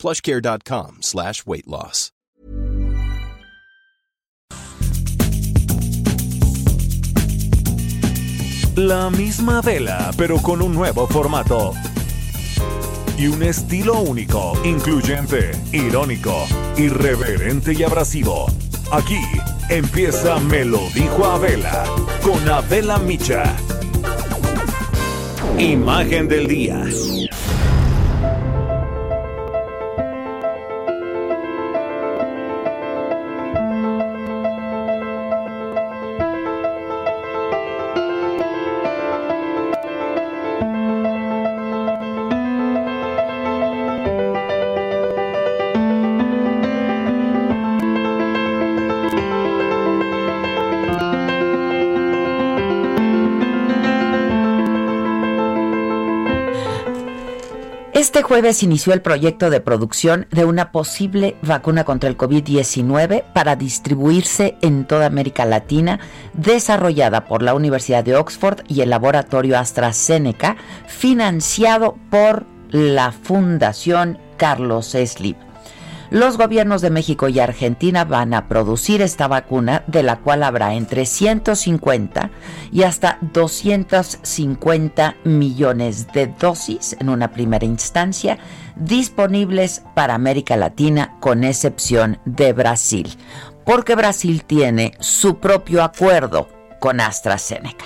plushcare.com slash weight loss. La misma vela, pero con un nuevo formato. Y un estilo único, incluyente, irónico, irreverente y abrasivo. Aquí empieza Me lo dijo Abela, con Abela Micha. Imagen del día. Este jueves inició el proyecto de producción de una posible vacuna contra el COVID-19 para distribuirse en toda América Latina, desarrollada por la Universidad de Oxford y el laboratorio AstraZeneca, financiado por la Fundación Carlos Slim. Los gobiernos de México y Argentina van a producir esta vacuna, de la cual habrá entre 150 y hasta 250 millones de dosis en una primera instancia, disponibles para América Latina, con excepción de Brasil, porque Brasil tiene su propio acuerdo con AstraZeneca.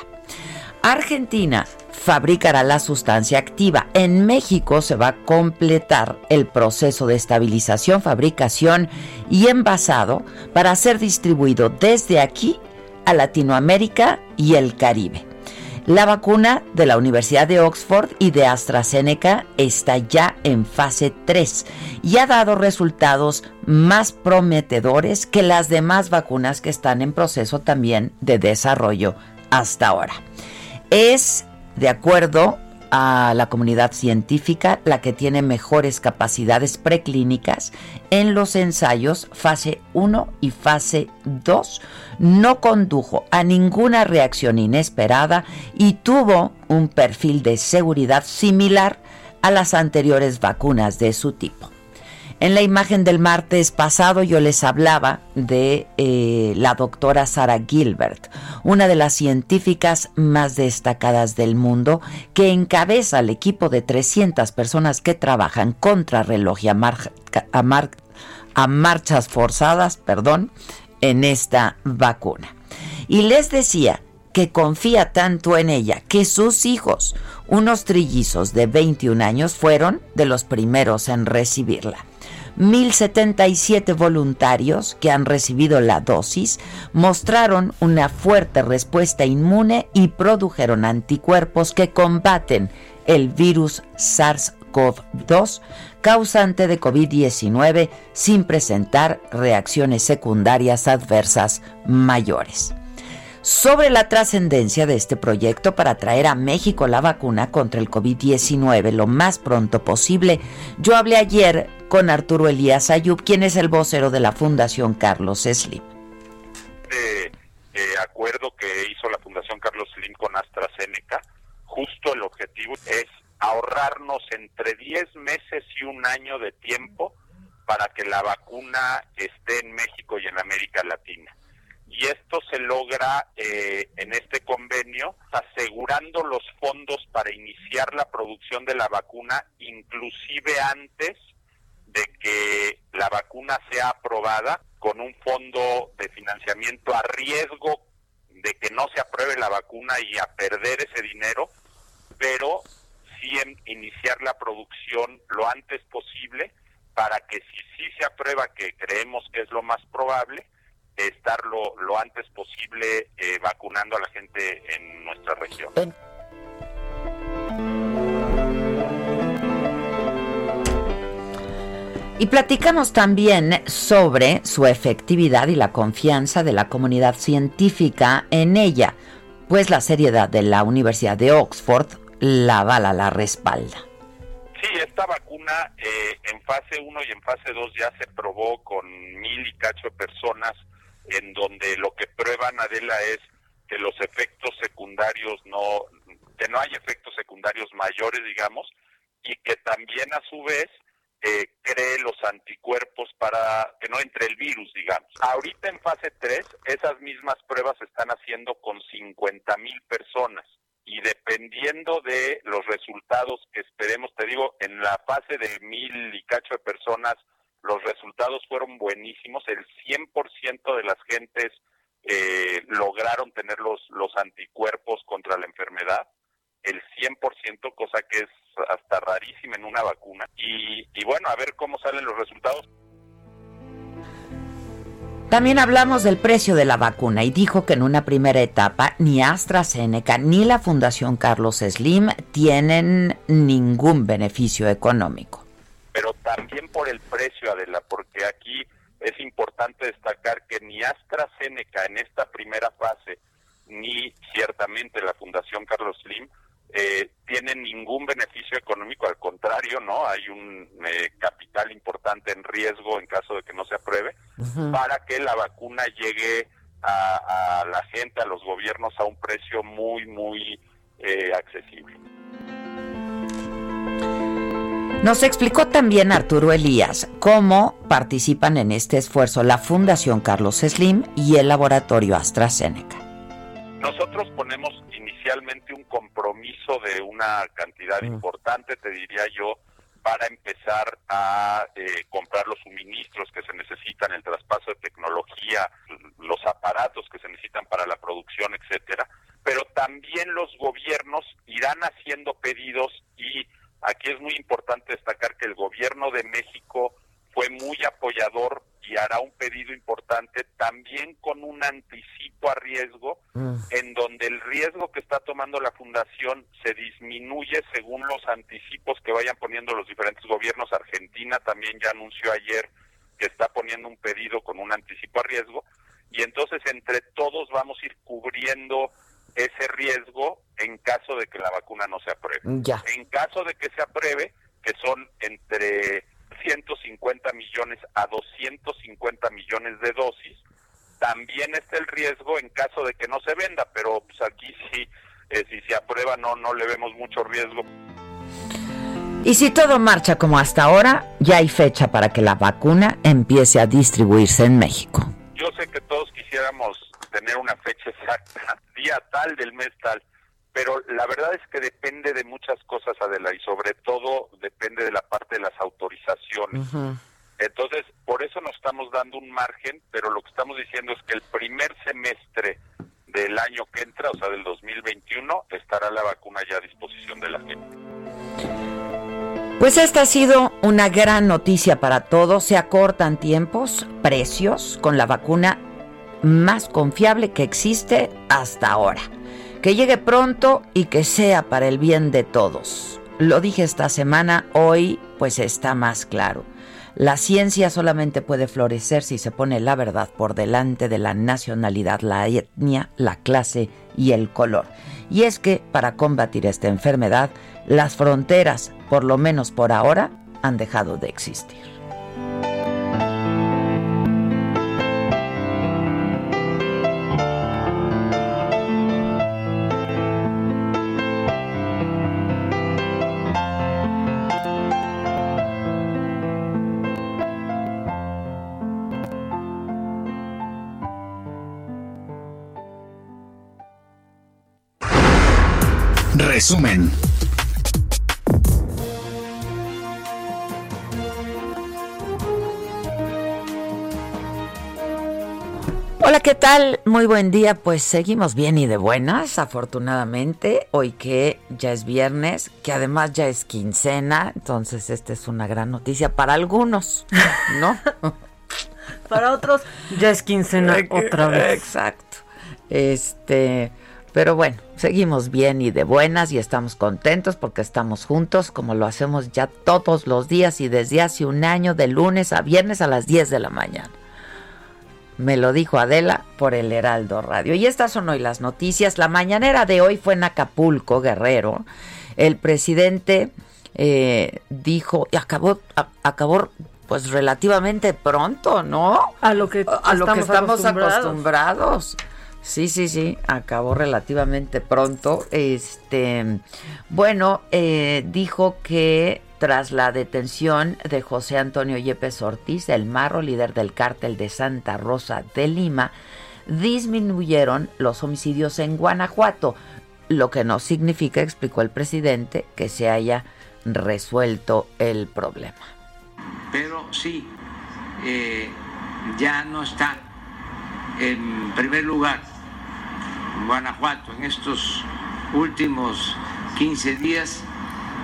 Argentina fabricará la sustancia activa. En México se va a completar el proceso de estabilización, fabricación y envasado para ser distribuido desde aquí a Latinoamérica y el Caribe. La vacuna de la Universidad de Oxford y de AstraZeneca está ya en fase 3 y ha dado resultados más prometedores que las demás vacunas que están en proceso también de desarrollo hasta ahora. Es de acuerdo a la comunidad científica, la que tiene mejores capacidades preclínicas en los ensayos fase 1 y fase 2. No condujo a ninguna reacción inesperada y tuvo un perfil de seguridad similar a las anteriores vacunas de su tipo. En la imagen del martes pasado yo les hablaba de eh, la doctora Sarah Gilbert, una de las científicas más destacadas del mundo, que encabeza el equipo de 300 personas que trabajan contra reloj y a, a marchas forzadas, perdón, en esta vacuna. Y les decía que confía tanto en ella que sus hijos, unos trillizos de 21 años, fueron de los primeros en recibirla. 1.077 voluntarios que han recibido la dosis mostraron una fuerte respuesta inmune y produjeron anticuerpos que combaten el virus SARS-CoV-2 causante de COVID-19 sin presentar reacciones secundarias adversas mayores sobre la trascendencia de este proyecto para traer a México la vacuna contra el COVID-19 lo más pronto posible. Yo hablé ayer con Arturo Elías Ayub, quien es el vocero de la Fundación Carlos Slim. Este eh, acuerdo que hizo la Fundación Carlos Slim con AstraZeneca, justo el objetivo es ahorrarnos entre 10 meses y un año de tiempo para que la vacuna esté en México y en América Latina y esto se logra eh, en este convenio asegurando los fondos para iniciar la producción de la vacuna inclusive antes de que la vacuna sea aprobada con un fondo de financiamiento a riesgo de que no se apruebe la vacuna y a perder ese dinero, pero sí en iniciar la producción lo antes posible para que si sí se aprueba, que creemos que es lo más probable, estar lo, antes posible eh, vacunando a la gente en nuestra región. Y platicamos también sobre su efectividad y la confianza de la comunidad científica en ella, pues la seriedad de la Universidad de Oxford la bala la respalda. Sí, esta vacuna eh, en fase 1 y en fase 2 ya se probó con mil y cacho de personas, en donde lo que prueban, Adela, es que los efectos secundarios no, que no hay efectos secundarios mayores, digamos, y que también a su vez eh, cree los anticuerpos para que no entre el virus, digamos. Ahorita en fase 3, esas mismas pruebas se están haciendo con 50 mil personas y dependiendo de los resultados que esperemos, te digo, en la fase de mil y cacho de personas, los resultados fueron buenísimos, el 100% de las gentes eh, lograron tener los, anticuerpos contra la enfermedad, el 100%, cosa que es hasta rarísima en una vacuna. Y, y bueno, a ver cómo salen los resultados. También hablamos del precio de la vacuna y dijo que en una primera etapa ni AstraZeneca ni la Fundación Carlos Slim tienen ningún beneficio económico. Pero también por el precio, Adela, porque aquí es importante destacar que ni AstraZeneca en esta primera fase, ni ciertamente la Fundación Carlos Slim, eh, tienen ningún beneficio económico, al contrario, ¿no? Hay un eh, capital importante en riesgo en caso de que no se apruebe, para que la vacuna llegue a, la gente, a los gobiernos, a un precio muy, muy eh, accesible. Nos explicó también Arturo Elías cómo participan en este esfuerzo la Fundación Carlos Slim y el laboratorio AstraZeneca. Nosotros ponemos inicialmente un compromiso de una cantidad mm. importante, te diría yo, para empezar a eh, comprar los suministros que se necesitan, el traspaso de tecnología, los aparatos que se necesitan para la producción, etcétera. Pero también los gobiernos irán haciendo pedidos y aquí es muy importante destacar que el gobierno de México fue muy apoyador y hará un pedido importante también con un anticipo a riesgo mm. en donde el riesgo que está tomando la fundación se disminuye según los anticipos que vayan poniendo los diferentes gobiernos. Argentina también ya anunció ayer que está poniendo un pedido con un anticipo a riesgo y entonces entre todos vamos a ir cubriendo ese riesgo en caso de que la vacuna no se apruebe. En caso de que se apruebe, que son entre 150 millones a 250 millones de dosis. También está el riesgo en caso de que no se venda, pero pues aquí sí, eh, si se aprueba no, no le vemos mucho riesgo. Y si todo marcha como hasta ahora, ya hay fecha para que la vacuna empiece a distribuirse en México. Yo sé que todos quisiéramos tener una fecha exacta, día tal del mes tal, pero la verdad es que depende de muchas cosas, Adela, y sobre todo depende de la parte de las autorizaciones. Entonces, por eso nos estamos dando un margen, pero lo que estamos diciendo es que el primer semestre del año que entra, o sea, del 2021, estará la vacuna ya a disposición de la gente. Pues esta ha sido una gran noticia para todos. Se acortan tiempos, precios con la vacuna más confiable que existe hasta ahora. Que llegue pronto y que sea para el bien de todos. Lo dije esta semana, hoy pues está más claro. La ciencia solamente puede florecer si se pone la verdad por delante de la nacionalidad, la etnia, la clase y el color. Y es que para combatir esta enfermedad, las fronteras, por lo menos por ahora, han dejado de existir. Resumen. Hola, ¿qué tal? Muy buen día. Pues seguimos bien y de buenas, afortunadamente. Hoy que ya es viernes, que además ya es quincena, entonces esta es una gran noticia para algunos, ¿no? para otros ya es quincena otra vez. Exacto. Este, Pero bueno, seguimos bien y de buenas y estamos contentos porque estamos juntos como lo hacemos ya todos los días y desde hace un año de lunes a viernes a las 10 de la mañana. Me lo dijo Adela por el Heraldo Radio. Y estas son hoy las noticias. La mañanera de hoy fue en Acapulco, Guerrero. El presidente eh, dijo, y acabó, acabó pues relativamente pronto, ¿no? A lo que, a lo que estamos acostumbrados. Sí, sí, sí, acabó relativamente pronto. Este, bueno, eh, dijo que tras la detención de José Antonio Yepes Ortiz, el marro líder del cártel de Santa Rosa de Lima, disminuyeron los homicidios en Guanajuato, lo que no significa, explicó el presidente, que se haya resuelto el problema. Pero sí, eh, ya no está en primer lugar Guanajuato en estos últimos 15 días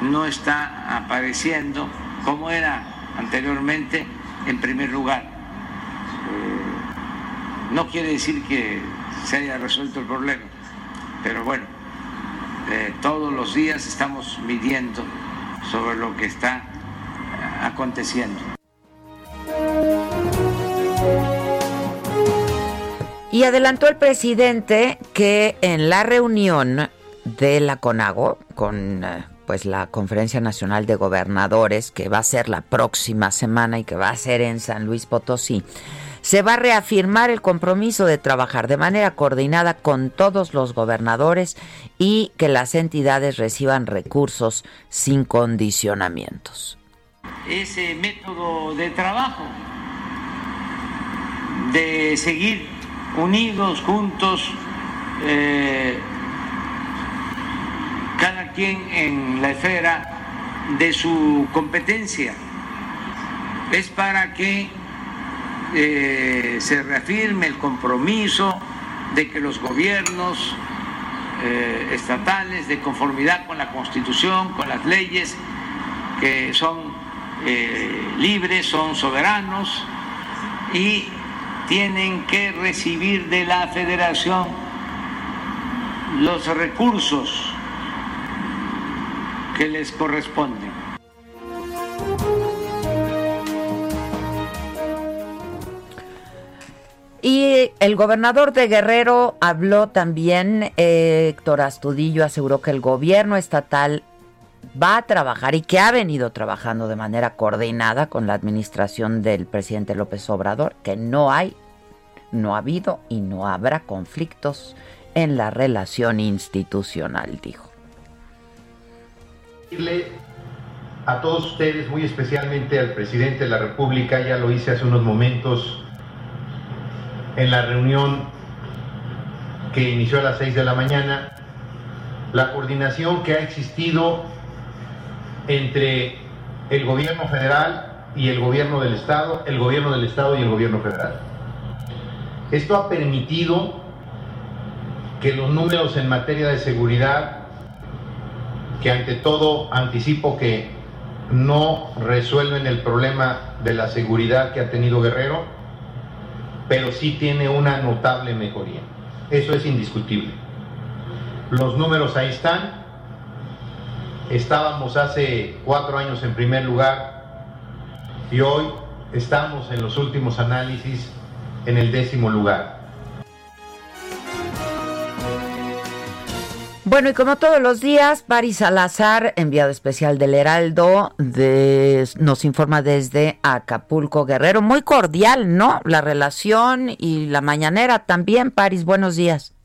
no está apareciendo como era anteriormente en primer lugar. Eh, no quiere decir que se haya resuelto el problema, pero bueno, eh, todos los días estamos midiendo sobre lo que está aconteciendo. Y adelantó el presidente que en la reunión de la CONAGO, con eh, pues la Conferencia Nacional de Gobernadores, que va a ser la próxima semana y que va a ser en San Luis Potosí, se va a reafirmar el compromiso de trabajar de manera coordinada con todos los gobernadores y que las entidades reciban recursos sin condicionamientos. Ese método de trabajo, de seguir unidos, juntos, eh, cada quien en la esfera de su competencia. Es para que eh, se reafirme el compromiso de que los gobiernos eh, estatales, de conformidad con la Constitución, con las leyes, que son libres, son soberanos y tienen que recibir de la federación los recursos que les corresponden. Y el gobernador de Guerrero habló también, eh, Héctor Astudillo aseguró que el gobierno estatal va a trabajar y que ha venido trabajando de manera coordinada con la administración del presidente López Obrador, que no hay, no ha habido y no habrá conflictos en la relación institucional, dijo. A todos ustedes, muy especialmente al presidente de la República, ya lo hice hace unos momentos en la reunión que inició a las 6 de la mañana, la coordinación que ha existido entre el gobierno federal y el gobierno del estado, el gobierno del estado y el gobierno federal. Esto ha permitido que los números en materia de seguridad, que ante todo anticipo que no resuelven el problema de la seguridad que ha tenido Guerrero, pero sí tiene una notable mejoría. Eso es indiscutible. Los números ahí están, Estábamos hace cuatro años en primer lugar y hoy estamos en los últimos análisis en el décimo lugar. Bueno, y como todos los días, Paris Salazar, enviado especial del Heraldo, nos informa desde Acapulco Guerrero. Muy cordial, ¿no? La relación y la mañanera también, Paris, buenos días.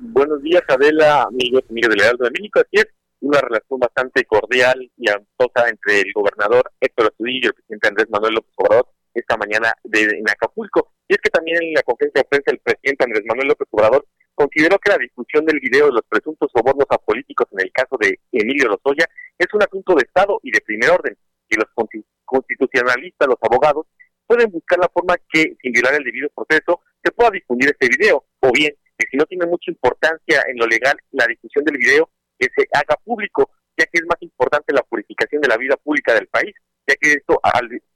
Buenos días, Adela, amigos, amigos del Heraldo de México. Así es, una relación bastante cordial y amistosa entre el gobernador Héctor Astudillo y el presidente Andrés Manuel López Obrador esta mañana de, en Acapulco. Y es que también en la conferencia de prensa el presidente Andrés Manuel López Obrador consideró que la discusión del video de los presuntos sobornos a políticos en el caso de Emilio Lozoya es un asunto de Estado y de primer orden, y los constitucionalistas, los abogados, pueden buscar la forma que, sin violar el debido proceso, se pueda difundir este video, o bien que si no tiene mucha importancia en lo legal la discusión del video, que se haga público, ya que es más importante la purificación de la vida pública del país, ya que esto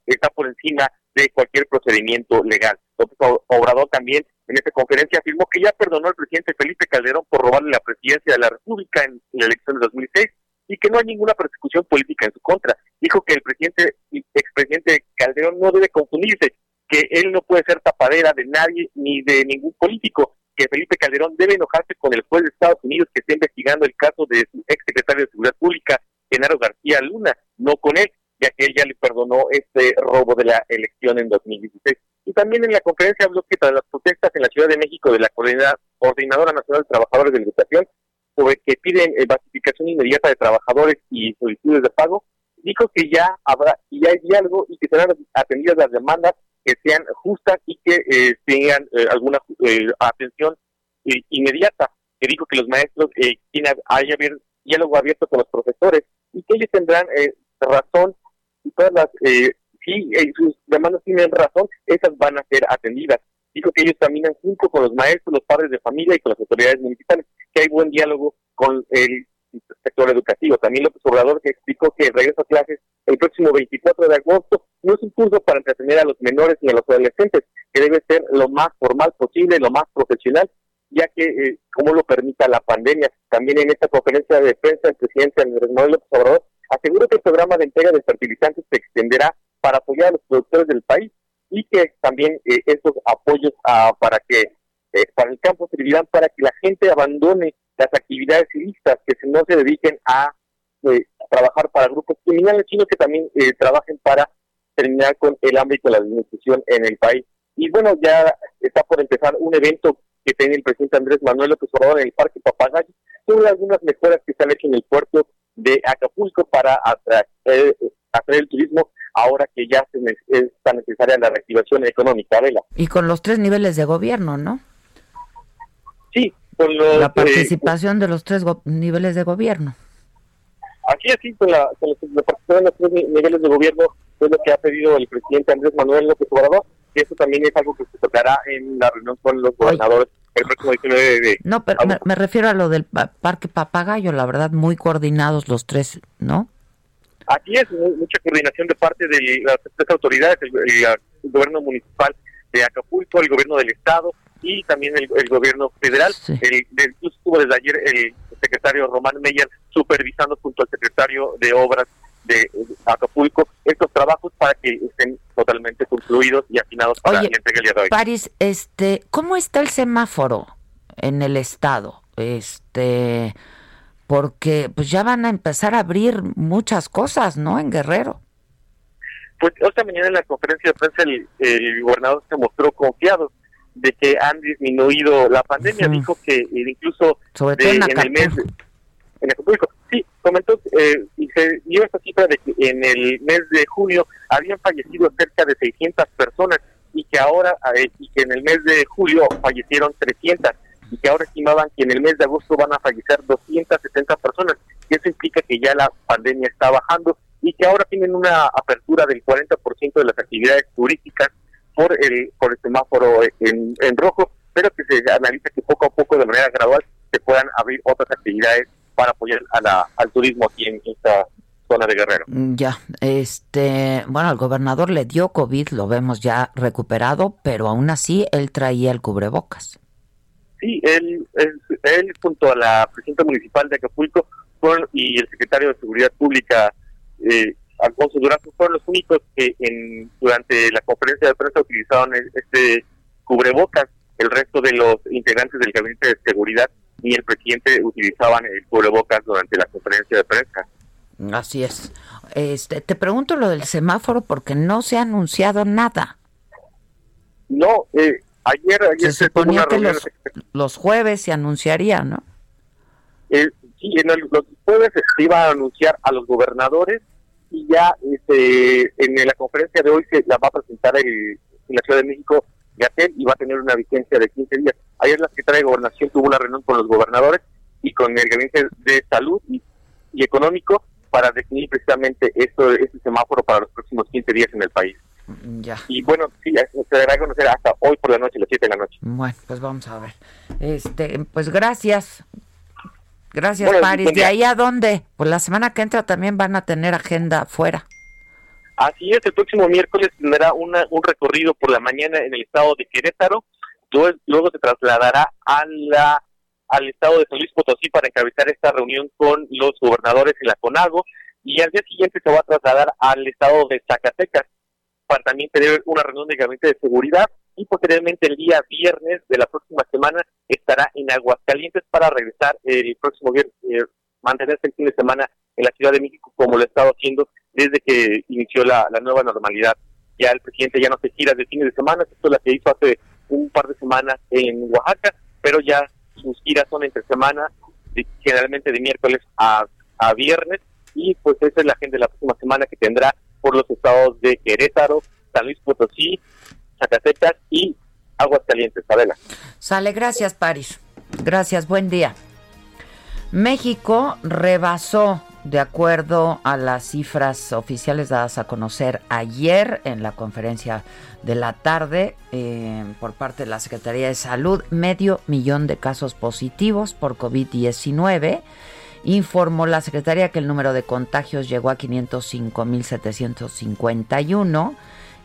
está por encima de cualquier procedimiento legal. López Obrador también en esta conferencia afirmó que ya perdonó al presidente Felipe Calderón por robarle la presidencia de la República en, la elección de 2006 y que no hay ninguna persecución política en su contra. Dijo que el presidente, expresidente Calderón no debe confundirse, que él no puede ser tapadera de nadie ni de ningún político, que Felipe Calderón debe enojarse con el juez de Estados Unidos que está investigando el caso de su exsecretario de Seguridad Pública, Genaro García Luna, no con él, ya que él ya le perdonó este robo de la elección en 2016. Y también en la conferencia habló que tras las protestas en la Ciudad de México de la Coordinadora Nacional de Trabajadores de Educación, sobre que piden eh, basificación inmediata de trabajadores y solicitudes de pago, dijo que ya habrá ya hay diálogo y que serán atendidas las demandas que sean justas y que eh, tengan eh, alguna atención inmediata. Que dijo que los maestros eh, haya diálogo abierto con los profesores y que ellos tendrán razón y todas las si sus demandas tienen razón, esas van a ser atendidas. Dijo que ellos caminan junto con los maestros, los padres de familia y con las autoridades municipales, que hay buen diálogo con el sector educativo. También López Obrador que explicó que el a clases el próximo 24 de agosto no es un curso para entretener a los menores ni a los adolescentes, que debe ser lo más formal posible, lo más profesional, ya que, eh, como lo permita la pandemia. También en esta conferencia de prensa, el presidente Andrés Manuel López Obrador que el programa de entrega de fertilizantes se extenderá para apoyar a los productores del país y que también eh, estos apoyos ah, para que eh, para el campo servirán para que la gente abandone las actividades ilícitas, que no se dediquen a eh, trabajar para grupos criminales, sino que también trabajen para terminar con el hambre y con la desnutrición en el país. Y bueno, ya está por empezar un evento que tiene el presidente Andrés Manuel López Obrador en el Parque Papagayo sobre algunas mejoras que se han hecho en el puerto de Acapulco para atraer, atraer el turismo ahora que ya se es tan necesaria la reactivación económica, Vela. Y con los tres niveles de gobierno, ¿no? Sí, con los, la eh, participación de los tres niveles de gobierno. Aquí así, con la, con la, participación de los tres niveles de gobierno es lo que ha pedido el presidente Andrés Manuel López Obrador, y eso también es algo que se tocará en la reunión con los gobernadores el próximo 19 de... No, pero me, me, refiero a lo del Parque Papagayo, la verdad, muy coordinados los tres, ¿no? Aquí es mucha coordinación de parte de las tres autoridades, el, gobierno municipal de Acapulco, el gobierno del estado y también el, gobierno federal. El, incluso estuvo desde ayer el secretario Román Meyer supervisando junto al secretario de Obras de Acapulco estos trabajos para que estén totalmente concluidos y afinados para la entrega el día de hoy. París, este, ¿cómo está el semáforo en el estado? Este, porque pues ya van a empezar a abrir muchas cosas, ¿no? En Guerrero. Pues esta mañana en la conferencia de prensa el, gobernador se mostró confiado de que han disminuido la pandemia. Dijo que incluso en, el mes de, en Acapulco, sí, comentó eh, y se dio esta cifra de que en el mes de junio habían fallecido cerca de 600 personas y que ahora eh, y que en el mes de julio fallecieron 300 y que ahora estimaban que en el mes de agosto van a fallecer 270 personas. Y eso implica que ya la pandemia está bajando y que ahora tienen una apertura del 40% de las actividades turísticas por el, por el semáforo en, rojo, pero que se analiza que poco a poco, de manera gradual, se puedan abrir otras actividades para apoyar a la, al turismo aquí en esta zona de Guerrero. Mm, ya, este, bueno, el gobernador le dio COVID, lo vemos ya recuperado, pero aún así él traía el cubrebocas. Sí, él, él, junto a la presidenta municipal de Acapulco y el secretario de Seguridad Pública, eh, Alfonso Durazo, fueron los únicos que en, durante la conferencia de prensa utilizaron este cubrebocas. El resto de los integrantes del gabinete de seguridad ni el presidente utilizaban el cubrebocas durante la conferencia de prensa. Así es. Este, te pregunto lo del semáforo porque no se ha anunciado nada. No, eh, Ayer, ayer se, suponía que los, los, jueves se anunciaría, ¿no? Eh, sí, en los jueves se iba a anunciar a los gobernadores y ya este, en la conferencia de hoy se la va a presentar el, en la Ciudad de México Gatel y va a tener una vigencia de 15 días. Ayer la Secretaría de Gobernación tuvo una reunión con los gobernadores y con el Gabinete de Salud y, Económico para definir precisamente esto, este semáforo para los próximos 15 días en el país. Ya. Y bueno, sí, se dará a conocer hasta hoy por la noche, las 7 de la noche. Bueno, pues vamos a ver. Este, pues gracias. Gracias, Paris. ¿De ahí a dónde? Pues la semana que entra también van a tener agenda afuera. Así es, el próximo miércoles tendrá una, un recorrido por la mañana en el estado de Querétaro luego se trasladará a la al estado de San Luis Potosí para encabezar esta reunión con los gobernadores y la CONAGO y al día siguiente se va a trasladar al estado de Zacatecas para también tener una reunión de gabinete de seguridad y posteriormente el día viernes de la próxima semana estará en Aguascalientes para regresar el próximo viernes, eh, mantenerse el fin de semana en la Ciudad de México como lo ha estado haciendo desde que inició la, nueva normalidad. Ya el presidente ya no se gira de fin de semana, esto es lo que hizo hace un par de semanas en Oaxaca, pero ya sus giras son entre semana, generalmente de miércoles a, a viernes, y pues esa es la agenda de la próxima semana que tendrá por los estados de Querétaro, San Luis Potosí, Zacatecas y Aguascalientes. Adela. Sale, gracias París. Gracias, buen día. México rebasó, de acuerdo a las cifras oficiales dadas a conocer ayer en la conferencia de la tarde eh, por parte de la Secretaría de Salud, medio millón de casos positivos por COVID-19. Informó la Secretaría que el número de contagios llegó a 505.751.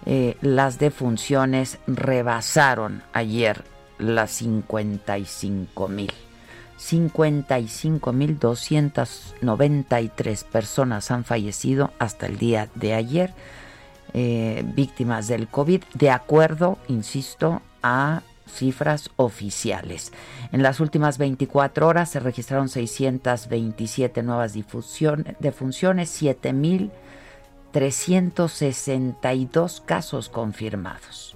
Eh, las defunciones rebasaron ayer las 55.000. 55.293 personas han fallecido hasta el día de ayer, eh, víctimas del COVID, de acuerdo, insisto, a cifras oficiales. En las últimas 24 horas se registraron 627 nuevas defunciones, 7.362 casos confirmados.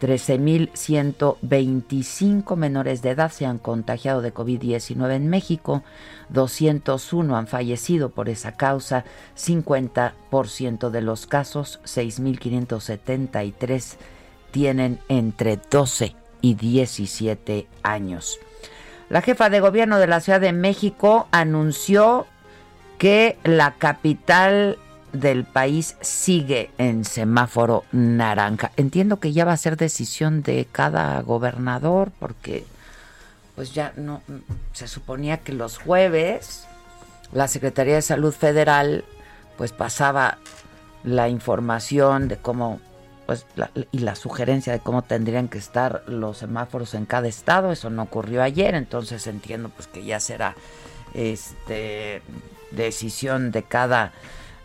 13.125 menores de edad se han contagiado de COVID-19 en México, 201 han fallecido por esa causa, 50% de los casos, 6.573, tienen entre 12 y 17 años. La jefa de gobierno de la Ciudad de México anunció que la capital del país sigue en semáforo naranja. Entiendo que ya va a ser decisión de cada gobernador porque pues ya no se suponía que los jueves la Secretaría de Salud Federal pues pasaba la información de cómo pues y la sugerencia de cómo tendrían que estar los semáforos en cada estado, eso no ocurrió ayer, entonces entiendo pues que ya será este decisión de cada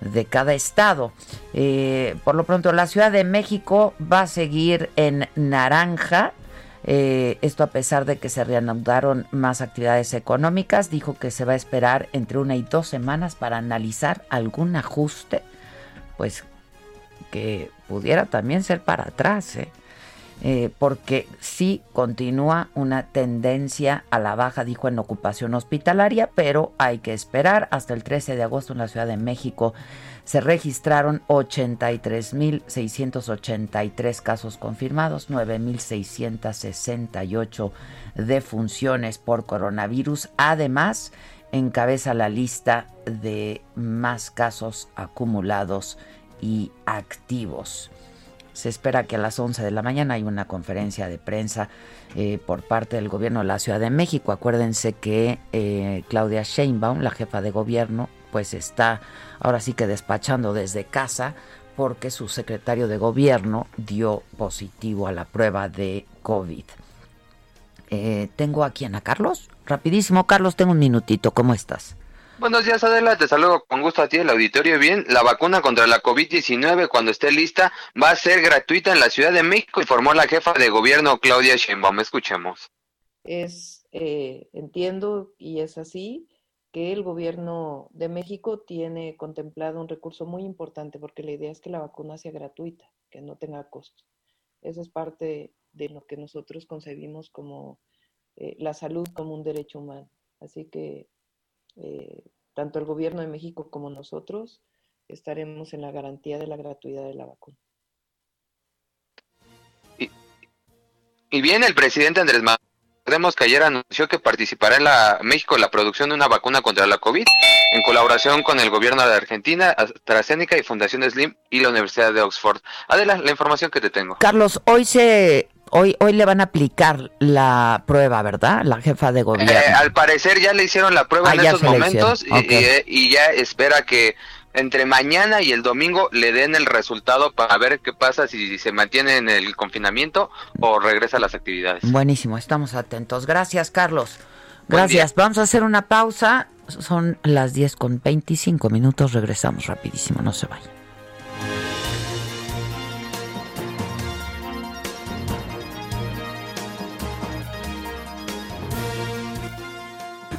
de cada estado. Eh, por lo pronto, la Ciudad de México va a seguir en naranja. Eh, esto a pesar de que se reanudaron más actividades económicas, dijo que se va a esperar entre una y dos semanas para analizar algún ajuste, pues que pudiera también ser para atrás. ¿eh? Eh, porque sí continúa una tendencia a la baja, dijo en ocupación hospitalaria, pero hay que esperar. Hasta el 13 de agosto en la Ciudad de México se registraron 83.683 casos confirmados, 9.668 defunciones por coronavirus. Además, encabeza la lista de más casos acumulados y activos. Se espera que a las 11 de la mañana hay una conferencia de prensa eh, por parte del gobierno de la Ciudad de México. Acuérdense que eh, Claudia Sheinbaum, la jefa de gobierno, pues está ahora sí que despachando desde casa porque su secretario de gobierno dio positivo a la prueba de COVID. Eh, tengo aquí a Carlos. Rapidísimo, Carlos, tengo un minutito. ¿Cómo estás? Buenos días, Adela. Te saludo con gusto a ti, el auditorio. Bien, la vacuna contra la COVID-19, cuando esté lista, va a ser gratuita en la Ciudad de México, informó la jefa de gobierno, Claudia Sheinbaum. Escuchemos. Es, eh, entiendo, y es así, que el gobierno de México tiene contemplado un recurso muy importante, porque la idea es que la vacuna sea gratuita, que no tenga costo. Eso es parte de lo que nosotros concebimos como eh, la salud como un derecho humano. Así que eh, tanto el gobierno de México como nosotros estaremos en la garantía de la gratuidad de la vacuna. Y, bien, el presidente Andrés Manuel Recordemos que ayer anunció que participará en la México en la producción de una vacuna contra la COVID en colaboración con el gobierno de Argentina, AstraZeneca y Fundación Slim y la Universidad de Oxford. Adela, la información que te tengo. Carlos, hoy se Hoy, hoy le van a aplicar la prueba, ¿verdad? La jefa de gobierno. Eh, al parecer ya le hicieron la prueba ah, en estos momentos y, ya espera que entre mañana y el domingo le den el resultado para ver qué pasa si se mantiene en el confinamiento o regresa a las actividades. Buenísimo, estamos atentos. Gracias, Carlos. Gracias. Vamos a hacer una pausa. Son las 10 con 25 minutos. Regresamos rapidísimo, no se vayan.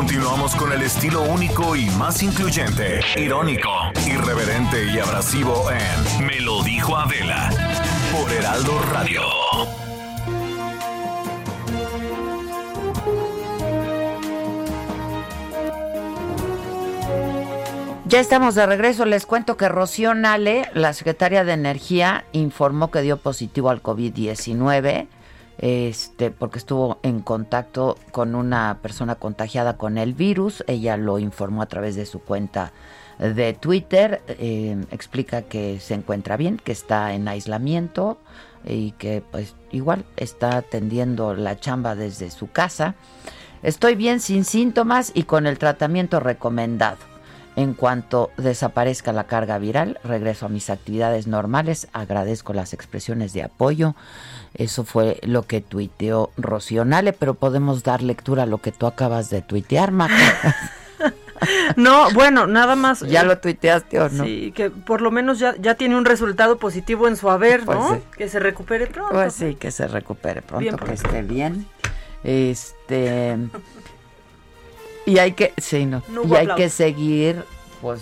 Continuamos con el estilo único y más incluyente, irónico, irreverente y abrasivo en Me lo dijo Adela por Heraldo Radio. Ya estamos de regreso. Les cuento que Rocío Nale, la secretaria de Energía, informó que dio positivo al COVID-19 este, porque estuvo en contacto con una persona contagiada con el virus. Ella lo informó a través de su cuenta de Twitter. Eh, explica que se encuentra bien, que está en aislamiento y que pues igual está atendiendo la chamba desde su casa. Estoy bien sin síntomas y con el tratamiento recomendado. En cuanto desaparezca la carga viral, regreso a mis actividades normales. Agradezco las expresiones de apoyo eso fue lo que tuiteó Rocionale, pero podemos dar lectura a lo que tú acabas de tuitear, Maca. No, bueno, nada más. ¿Ya lo tuiteaste o no? Sí, que por lo menos ya, ya tiene un resultado positivo en su haber, ¿no? Pues que se recupere pronto. Pues sí, que se recupere pronto, que esté bien. Este. Y hay que. Sí, no. y hay que seguir, pues,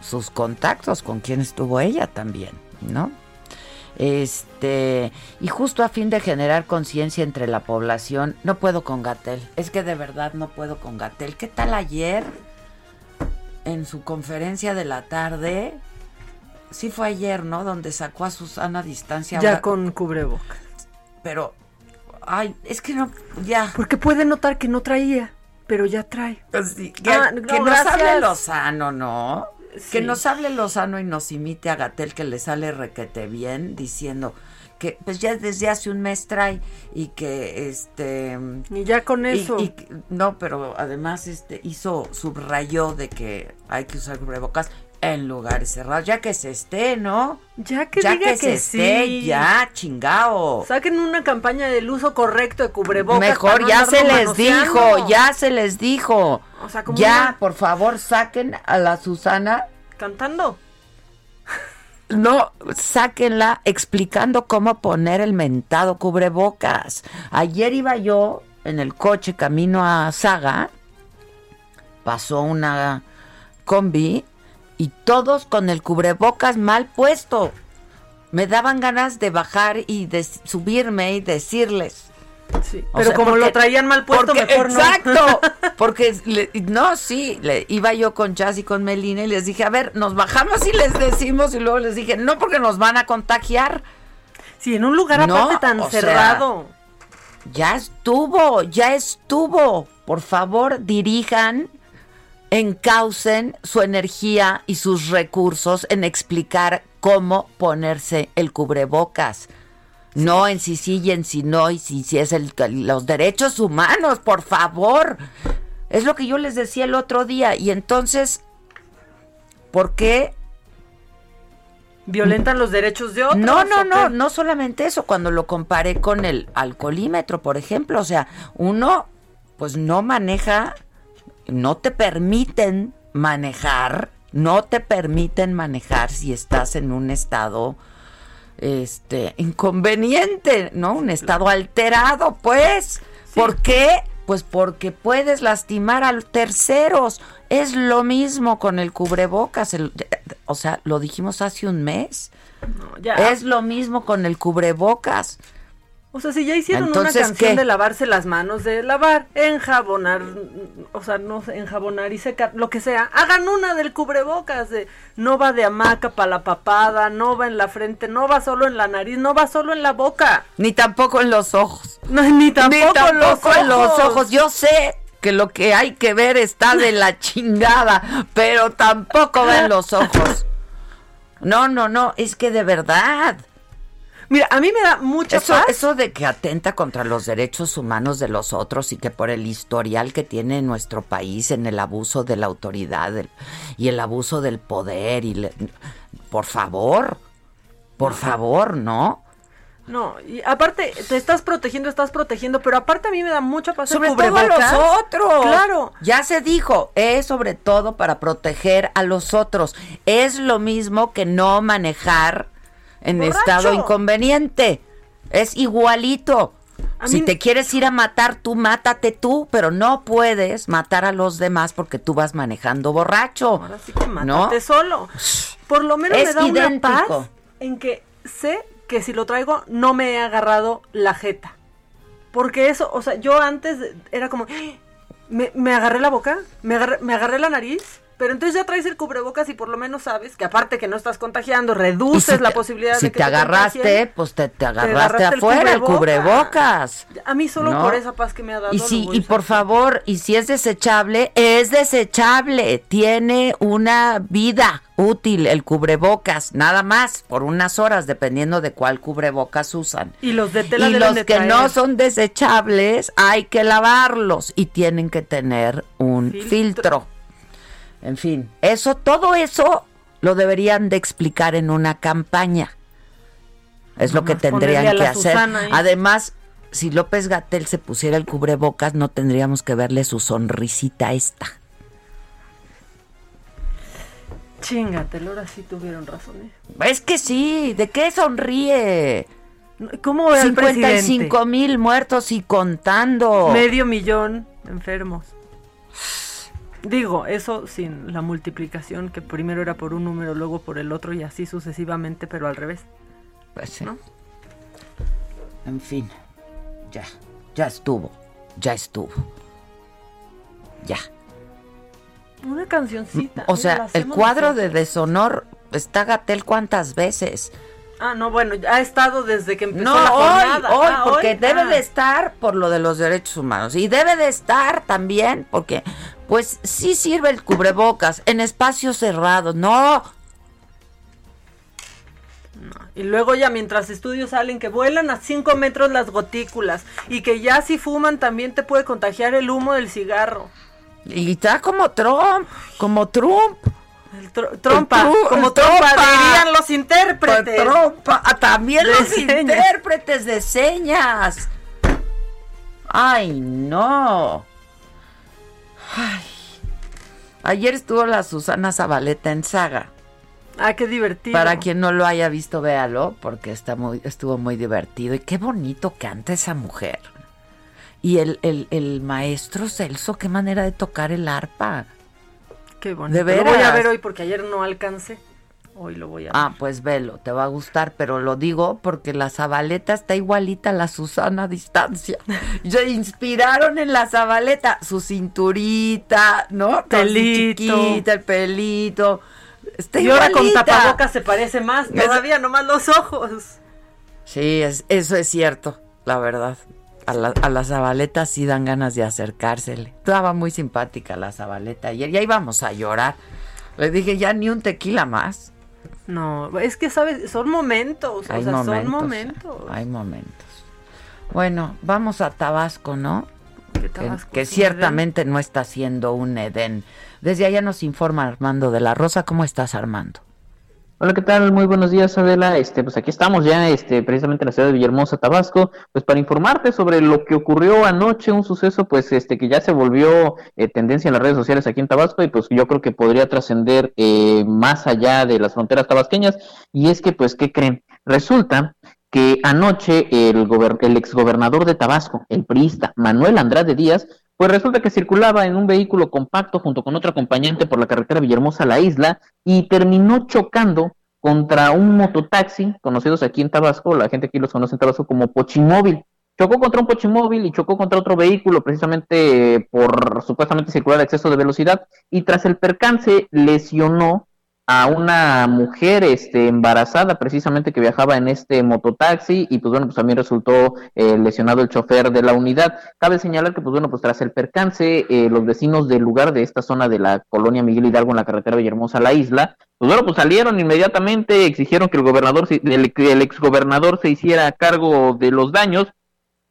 sus contactos con quien estuvo ella también, ¿no? Este, y justo a fin de generar conciencia entre la población, no puedo con Gatel. Es que de verdad no puedo con Gatel. ¿Qué tal ayer en su conferencia de la tarde? Sí fue ayer, ¿no? Donde sacó a Susana a distancia. Ya con cubrebocas. Pero ay, es que no ya. Porque puede notar que no traía, pero ya trae. Pues que, ah, que no, sabe Lozano, ¿no? Que nos hable Lozano y nos imite a Gatel que le sale requete bien diciendo que pues ya desde hace un mes trae y que este y ya con eso no pero además este hizo subrayó de que hay que usar cubrebocas en lugares cerrados, ya que se esté, ¿no? Ya que diga que, se esté, ya, chingao. Saquen una campaña del uso correcto de cubrebocas. Mejor, ya se les dijo, ya se les dijo. O sea, como ya, por favor, saquen a la Susana. Cantando. No, sáquenla explicando cómo poner el mentado cubrebocas. Ayer iba yo en el coche camino a Saga, pasó una combi y todos con el cubrebocas mal puesto. Me daban ganas de bajar y de subirme y decirles. Sí, pero como lo traían mal puesto, mejor exacto, porque no, sí, le, iba yo con Chas y con Melina y les dije, a ver, nos bajamos y les decimos y luego les dije, no, porque nos van a contagiar. Sí, en un lugar aparte tan cerrado. ya estuvo, ya estuvo. Por favor, dirijan encaucen su energía y sus recursos en explicar cómo ponerse el cubrebocas. No en si sí y en si no, y si, si es el, los derechos humanos, por favor. Es lo que yo les decía el otro día. Y entonces, ¿por qué violentan los derechos de otros. No, no, no, no solamente eso, cuando lo comparé con el alcoholímetro, por ejemplo, o sea, uno pues no maneja no te permiten manejar, no te permiten manejar si estás en un estado este inconveniente, ¿no? Un estado alterado, pues. ¿Por qué? Pues porque puedes lastimar a terceros. Es lo mismo con el cubrebocas. o sea, lo dijimos hace un mes. Es lo mismo con el cubrebocas. O sea, si ya hicieron una canción de lavarse las manos, de lavar, enjabonar, o sea, no sé, enjabonar y secar, lo que sea, hagan una del cubrebocas, de no va de hamaca para la papada, no va en la frente, no va solo en la nariz, no va solo en la boca. Ni tampoco en los ojos. No, ni tampoco, los ojos. en los ojos. Yo sé que lo que hay que ver está de la chingada, pero tampoco va en los ojos. No, no, no, es que de verdad. Mira, a mí me da mucha eso, Eso de que atenta contra los derechos humanos de los otros y que por el historial que tiene nuestro país en el abuso de la autoridad y el abuso del poder y por favor, por favor, ¿no? No, y aparte te estás protegiendo, estás protegiendo, pero aparte a mí me da mucha paz sobre todo a los otros. Claro. Ya se dijo, es sobre todo para proteger a los otros. Es lo mismo que no manejar en estado inconveniente. Es igualito. si te quieres ir a matar, tú mátate tú, pero no puedes matar a los demás porque tú vas manejando borracho. Ahora sí que mátate solo. Por lo menos me da una paz en que sé que si lo traigo no me he agarrado la jeta. Porque eso, o sea, yo antes era como, ¡Ah! me, me agarré la boca, me agarré, me agarré la nariz pero entonces ya traes el cubrebocas y por lo menos sabes que aparte que no estás contagiando, reduces la posibilidad de que te agarraste, pues te, te agarraste afuera el cubrebocas. A mí solo por esa paz que me ha dado. Y sí, y por favor, y si es desechable, es desechable, tiene una vida útil el cubrebocas, nada más, por unas horas, dependiendo de cuál cubrebocas usan. Y los de tela Y los que no son desechables, hay que lavarlos y tienen que tener un filtro. En fin, eso, todo eso lo deberían de explicar en una campaña. Es lo que tendrían que hacer. Además, si López Gatel se pusiera el cubrebocas, no tendríamos que verle su sonrisita esta. Chingatelo, ahora sí tuvieron razón. ¿eh? Es que sí, ¿de qué sonríe? ¿Cómo ve 55 mil muertos y contando. Medio millón enfermos. Digo, eso sin la multiplicación, que primero era por un número, luego por el otro y así sucesivamente, pero al revés. Pues sí. En fin, ya, ya estuvo, ya estuvo. Ya. Una cancioncita. O sea, el cuadro de deshonor está Gatel cuántas veces. Ah, no, bueno, ha estado desde que empezó no, la jornada. Hoy, hoy, ah, porque debe de ah. estar por lo de los derechos humanos y debe de estar también porque, pues, sí sirve el cubrebocas en espacios cerrados, no. Y luego ya mientras estudios salen que vuelan a 5 metros las gotículas y que ya si fuman también te puede contagiar el humo del cigarro. Y está como Trump, como Trump trompa, como trompa, dirían los intérpretes. Trompa, ah, también los intérpretes de señas. Ay, no. Ay. Ayer estuvo la Susana Zabaleta en Saga. Ah, qué divertido. Para quien no lo haya visto, véalo, porque está muy, estuvo muy divertido. Y qué bonito canta esa mujer. Y el, el, el maestro Celso, qué manera de tocar el arpa. Qué bonito. Lo voy a ver hoy porque ayer no alcancé. Hoy lo voy a ah, ver. Ah, pues velo, te va a gustar, pero lo digo porque la Zabaleta está igualita a la Susana a distancia. Se inspiraron en la Zabaleta, su cinturita, ¿no? Pelito. el pelito. Está y ahora con tapabocas se parece más, todavía nomás los ojos. Sí, es, eso es cierto, la verdad a la, a la Zabaleta sí dan ganas de acercársele. Estaba muy simpática la Zabaleta ayer, ya íbamos a llorar. Le dije, ya ni un tequila más. No, es que, ¿sabes? Son momentos, hay o sea, momentos, son momentos. Hay momentos. Bueno, vamos a Tabasco, ¿no? que, ciertamente no está siendo un Edén. Desde allá nos informa Armando de la Rosa. ¿Cómo estás, Armando? Hola, ¿qué tal? Muy buenos días, Adela. Este, pues aquí estamos ya, este, precisamente en la ciudad de Villahermosa, Tabasco, pues para informarte sobre lo que ocurrió anoche, un suceso, pues, este, que ya se volvió eh, tendencia en las redes sociales aquí en Tabasco y pues yo creo que podría trascender eh, más allá de las fronteras tabasqueñas. Y es que, pues, ¿qué creen? Resulta que anoche el, el exgobernador de Tabasco, el priista Manuel Andrade Díaz, pues resulta que circulaba en un vehículo compacto junto con otro acompañante por la carretera Villahermosa a la isla y terminó chocando contra un mototaxi, conocidos aquí en Tabasco, la gente aquí los conoce en Tabasco como Pochimóvil. Chocó contra un Pochimóvil y chocó contra otro vehículo precisamente por supuestamente circular a exceso de velocidad y tras el percance lesionó a una mujer este, embarazada precisamente que viajaba en este mototaxi y pues bueno, pues también resultó eh, lesionado el chofer de la unidad. Cabe señalar que pues bueno, pues tras el percance, eh, los vecinos del lugar de esta zona de la colonia Miguel Hidalgo en la carretera Villahermosa a la isla, pues bueno, pues salieron inmediatamente, exigieron que el gobernador, el, el exgobernador se hiciera cargo de los daños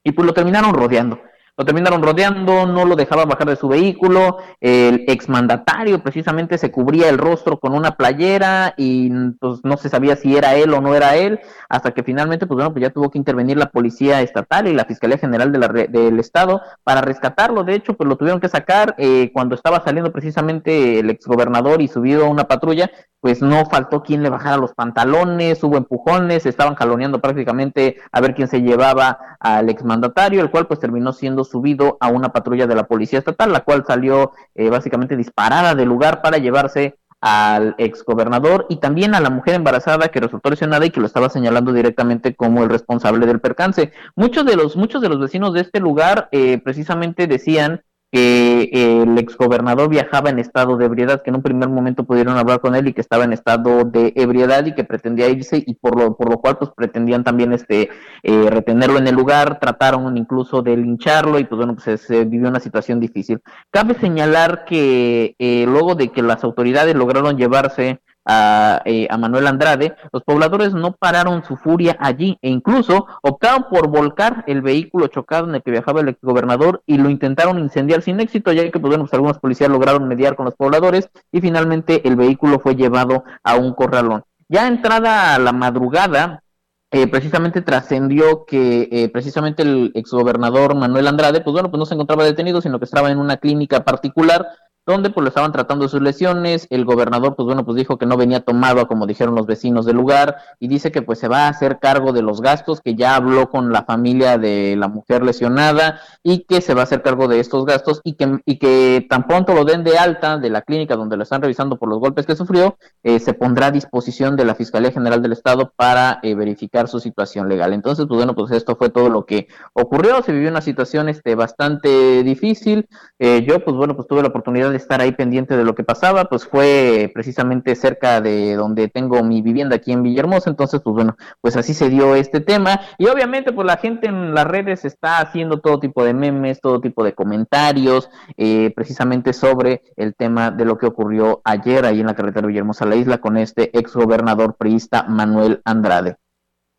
y pues lo terminaron rodeando lo terminaron rodeando, no lo dejaban bajar de su vehículo, el exmandatario precisamente se cubría el rostro con una playera y pues no se sabía si era él o no era él, hasta que finalmente pues bueno, pues ya tuvo que intervenir la policía estatal y la Fiscalía General de la, del Estado para rescatarlo, de hecho pues lo tuvieron que sacar eh, cuando estaba saliendo precisamente el exgobernador y subido a una patrulla, pues no faltó quien le bajara los pantalones, hubo empujones, estaban jaloneando prácticamente a ver quién se llevaba al exmandatario, el cual pues terminó siendo subido a una patrulla de la policía estatal, la cual salió eh, básicamente disparada del lugar para llevarse al exgobernador y también a la mujer embarazada que resultó lesionada y que lo estaba señalando directamente como el responsable del percance. Muchos de los muchos de los vecinos de este lugar eh, precisamente decían que el exgobernador viajaba en estado de ebriedad, que en un primer momento pudieron hablar con él y que estaba en estado de ebriedad y que pretendía irse y por lo, por lo cual pues pretendían también este eh, retenerlo en el lugar, trataron incluso de lincharlo y pues bueno, pues se, vivió una situación difícil. Cabe señalar que eh, luego de que las autoridades lograron llevarse a, eh, a, Manuel Andrade, los pobladores no pararon su furia allí e incluso optaron por volcar el vehículo chocado en el que viajaba el exgobernador y lo intentaron incendiar sin éxito, ya que pues, bueno, pues, algunos policías lograron mediar con los pobladores y finalmente el vehículo fue llevado a un corralón. Ya entrada a la madrugada, eh, precisamente trascendió que eh, precisamente el exgobernador Manuel Andrade, pues bueno, pues no se encontraba detenido, sino que estaba en una clínica particular donde pues lo estaban tratando sus lesiones, el gobernador pues bueno pues dijo que no venía tomado como dijeron los vecinos del lugar y dice que pues se va a hacer cargo de los gastos, que ya habló con la familia de la mujer lesionada y que se va a hacer cargo de estos gastos y que, y que tan pronto lo den de alta de la clínica donde lo están revisando por los golpes que sufrió, eh, se pondrá a disposición de la Fiscalía General del Estado para eh, verificar su situación legal. Entonces pues bueno pues esto fue todo lo que ocurrió, se vivió una situación este bastante difícil, eh, yo pues bueno pues tuve la oportunidad estar ahí pendiente de lo que pasaba, pues fue precisamente cerca de donde tengo mi vivienda aquí en Villahermosa, entonces pues bueno, pues así se dio este tema y obviamente pues la gente en las redes está haciendo todo tipo de memes, todo tipo de comentarios, eh, precisamente sobre el tema de lo que ocurrió ayer ahí en la carretera Villahermosa a la isla con este ex gobernador priista Manuel Andrade.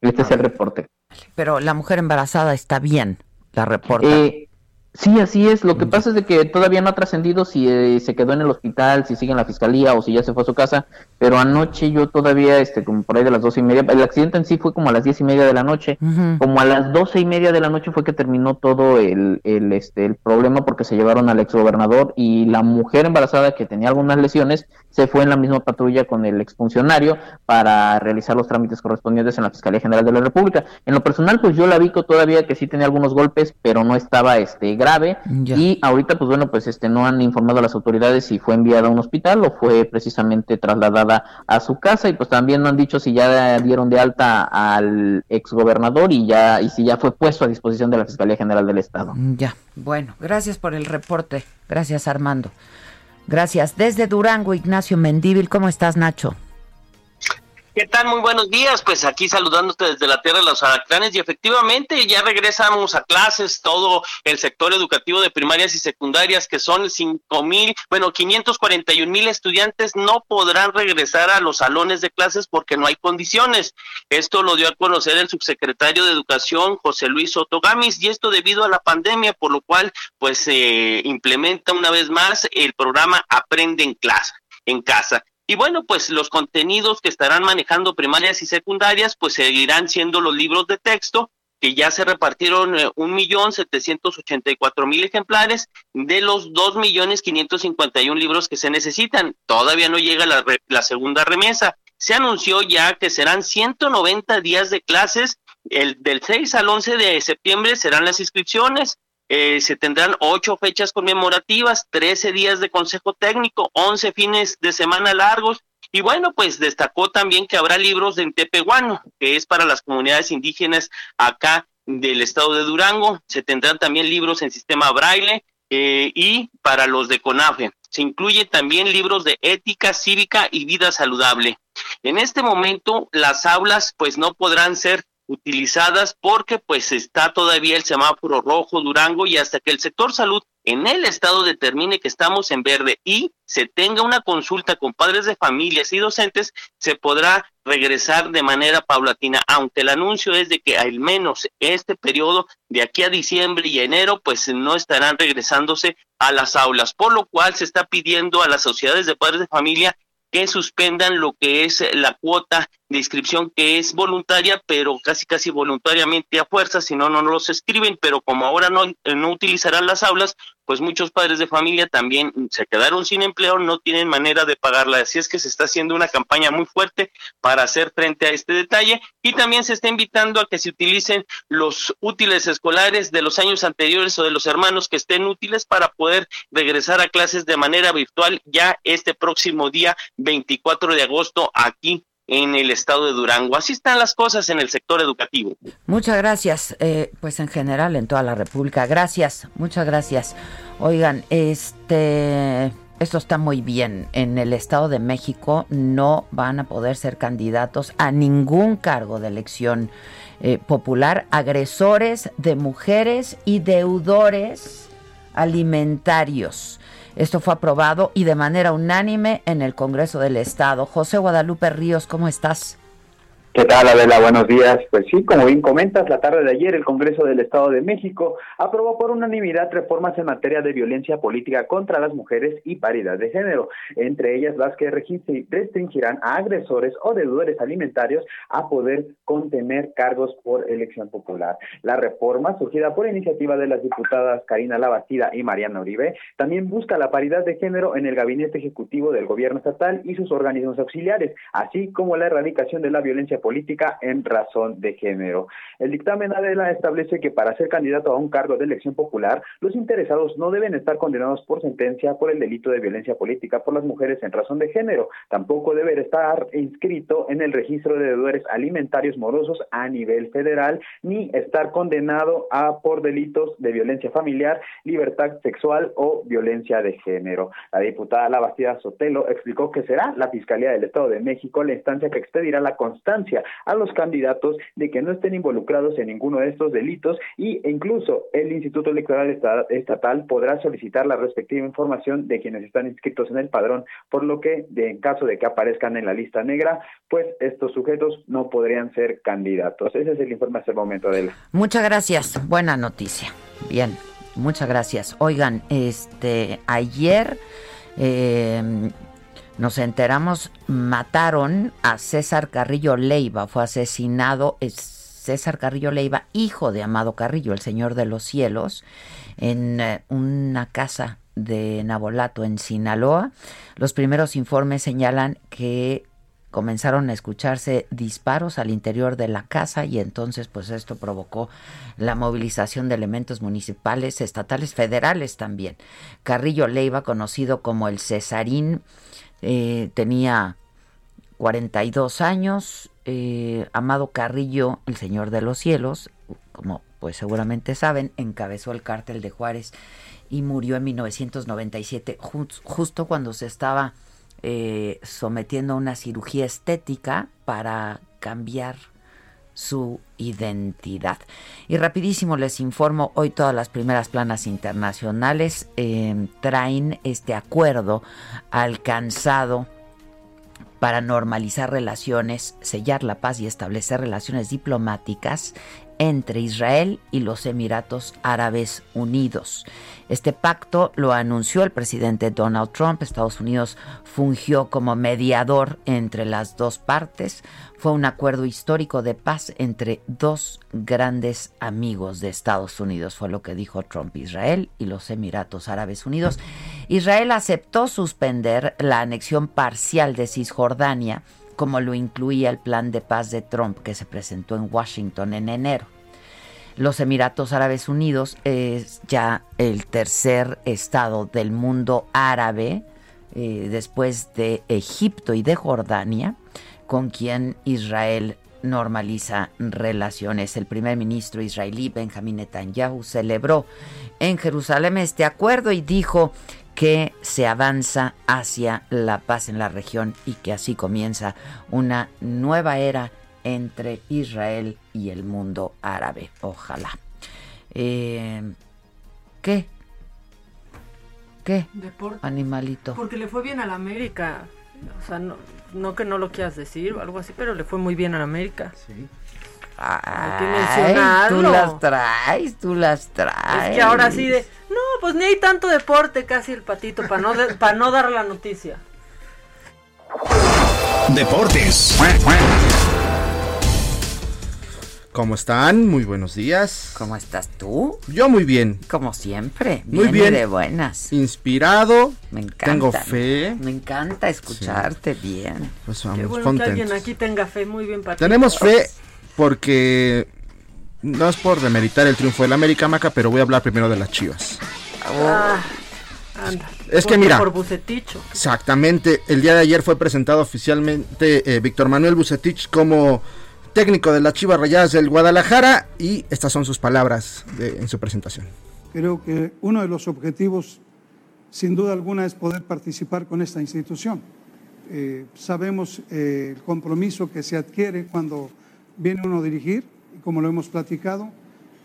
Este es el reporte. Pero la mujer embarazada está bien, la reporta. Eh, Sí, así es. Lo que pasa es de que todavía no ha trascendido si eh, se quedó en el hospital, si sigue en la fiscalía o si ya se fue a su casa. Pero anoche yo todavía, este, como por ahí de las doce y media, el accidente en sí fue como a las diez y media de la noche. Como a las doce y media de la noche fue que terminó todo el, el, este, el problema porque se llevaron al exgobernador y la mujer embarazada que tenía algunas lesiones se fue en la misma patrulla con el exfuncionario para realizar los trámites correspondientes en la Fiscalía General de la República. En lo personal, pues yo la vi todavía que sí tenía algunos golpes, pero no estaba este grave y ahorita pues bueno pues este no han informado a las autoridades si fue enviada a un hospital o fue precisamente trasladada a su casa y pues también no han dicho si ya dieron de alta al exgobernador y ya y si ya fue puesto a disposición de la Fiscalía General del Estado. Ya, bueno, gracias por el reporte. Gracias Armando. Gracias. Desde Durango, Ignacio Mendíbil, ¿cómo estás, Nacho? ¿Qué tal? Muy buenos días. Pues aquí saludándote desde la tierra de los alacranes y efectivamente ya regresamos a clases todo el sector educativo de primarias y secundarias que son cinco mil, bueno, 541 mil estudiantes no podrán regresar a los salones de clases porque no hay condiciones. Esto lo dio a conocer el subsecretario de Educación José Luis Otogamis y esto debido a la pandemia, por lo cual pues se implementa una vez más el programa Aprende en clase en casa. Y bueno, pues los contenidos que estarán manejando primarias y secundarias, pues seguirán siendo los libros de texto, que ya se repartieron eh, un millón setecientos ochenta y cuatro mil ejemplares de los dos millones quinientos cincuenta y un libros que se necesitan. Todavía no llega la, la segunda remesa. Se anunció ya que serán 190 días de clases. El, del 6 al 11 de septiembre serán las inscripciones. Eh, se tendrán ocho fechas conmemorativas, trece días de consejo técnico, once fines de semana largos Y bueno, pues destacó también que habrá libros en Tepehuano, que es para las comunidades indígenas acá del estado de Durango. Se tendrán también libros en sistema braille eh, y para los de CONAFE. Se incluye también libros de ética cívica y vida saludable. En este momento las aulas pues no podrán ser utilizadas porque pues está todavía el semáforo rojo Durango y hasta que el sector salud en el estado determine que estamos en verde y se tenga una consulta con padres de familias y docentes, se podrá regresar de manera paulatina, aunque el anuncio es de que al menos este periodo de aquí a diciembre y enero, pues no estarán regresándose a las aulas, por lo cual se está pidiendo a las sociedades de padres de familia que suspendan lo que es la cuota de inscripción que es voluntaria, pero casi casi voluntariamente a fuerza, si no, no los escriben, pero como ahora no, no utilizarán las aulas, pues muchos padres de familia también se quedaron sin empleo, no tienen manera de pagarla. Así es que se está haciendo una campaña muy fuerte para hacer frente a este detalle y también se está invitando a que se utilicen los útiles escolares de los años anteriores o de los hermanos que estén útiles para poder regresar a clases de manera virtual ya este próximo día 24 de agosto aquí en el estado de Durango. Así están las cosas en el sector educativo. Muchas gracias, eh, pues en general en toda la República. Gracias, muchas gracias. Oigan, este, esto está muy bien. En el Estado de México no van a poder ser candidatos a ningún cargo de elección eh, popular agresores de mujeres y deudores alimentarios. Esto fue aprobado y de manera unánime en el Congreso del Estado. José Guadalupe Ríos, ¿cómo estás? ¿Qué tal, Adela? Buenos días. Pues sí, como bien comentas, la tarde de ayer el Congreso del Estado de México aprobó por unanimidad reformas en materia de violencia política contra las mujeres y paridad de género, entre ellas las que restringirán a agresores o deudores alimentarios a poder contener cargos por elección popular. La reforma, surgida por iniciativa de las diputadas Karina Labastida y Mariana Uribe, también busca la paridad de género en el gabinete ejecutivo del gobierno estatal y sus organismos auxiliares, así como la erradicación de la violencia política en razón de género. El dictamen Adela establece que para ser candidato a un cargo de elección popular, los interesados no deben estar condenados por sentencia por el delito de violencia política por las mujeres en razón de género. Tampoco debe estar inscrito en el registro de deudores alimentarios morosos a nivel federal, ni estar condenado a por delitos de violencia familiar, libertad sexual o violencia de género. La diputada Labastida Sotelo explicó que será la Fiscalía del Estado de México la instancia que expedirá la constancia a los candidatos de que no estén involucrados en ninguno de estos delitos y incluso el Instituto Electoral Estatal podrá solicitar la respectiva información de quienes están inscritos en el padrón, por lo que en caso de que aparezcan en la lista negra, pues estos sujetos no podrían ser candidatos. Ese es el informe hasta el momento, de Adela. Muchas gracias. Buena noticia. Bien. Muchas gracias. Oigan, este ayer eh, nos enteramos, mataron a César Carrillo Leiva, fue asesinado César Carrillo Leiva, hijo de Amado Carrillo, el Señor de los Cielos, en eh, una casa de Nabolato en Sinaloa. Los primeros informes señalan que comenzaron a escucharse disparos al interior de la casa y entonces pues esto provocó la movilización de elementos municipales, estatales, federales también. Carrillo Leiva, conocido como el Cesarín, eh, tenía 42 años. Eh, Amado Carrillo, el Señor de los Cielos, como pues seguramente saben, encabezó el cártel de Juárez y murió en 1997, justo cuando se estaba eh, sometiendo a una cirugía estética para cambiar su identidad. Y rapidísimo les informo, hoy todas las primeras planas internacionales em, traen este acuerdo alcanzado para normalizar relaciones, sellar la paz y establecer relaciones diplomáticas entre Israel y los Emiratos Árabes Unidos. Este pacto lo anunció el presidente Donald Trump. Estados Unidos fungió como mediador entre las dos partes. Fue un acuerdo histórico de paz entre dos grandes amigos de Estados Unidos, fue lo que dijo Trump, Israel y los Emiratos Árabes Unidos. Israel aceptó suspender la anexión parcial de Cisjordania como lo incluía el plan de paz de Trump que se presentó en Washington en enero. Los Emiratos Árabes Unidos es ya el tercer estado del mundo árabe eh, después de Egipto y de Jordania, con quien Israel normaliza relaciones. El primer ministro israelí Benjamin Netanyahu celebró en Jerusalén este acuerdo y dijo que se avanza hacia la paz en la región y que así comienza una nueva era entre Israel y el mundo árabe. Ojalá. Eh, ¿Qué? ¿Qué? Animalito. Porque le fue bien a la América. O sea, no, no que no lo quieras decir o algo así, pero le fue muy bien a la América. Sí. Ay, tú las traes, tú las traes. Es que ahora sí de, pues ni hay tanto deporte casi el patito para no, dar la noticia. Deportes. ¿Cómo están? Muy buenos días. ¿Cómo estás tú? Yo muy bien. Como siempre. Muy bien. de buenas. Inspirado. Me encanta. Tengo fe. Me encanta escucharte bien. Pues vamos, Qué bueno que alguien aquí tenga fe. Muy bien, Patito. Tenemos fe porque no es por demeritar el triunfo del América Maca, pero voy a hablar primero de las Chivas. Ah, anda. Es que mira, por Buceticho. exactamente, el día de ayer fue presentado oficialmente eh, Víctor Manuel Bucetich como técnico de las Chivas Rayadas del Guadalajara y estas son sus palabras de- en su presentación. Creo que uno de los objetivos, sin duda alguna, es poder participar con esta institución. Eh, sabemos eh, el compromiso que se adquiere cuando viene uno a dirigir, y como lo hemos platicado,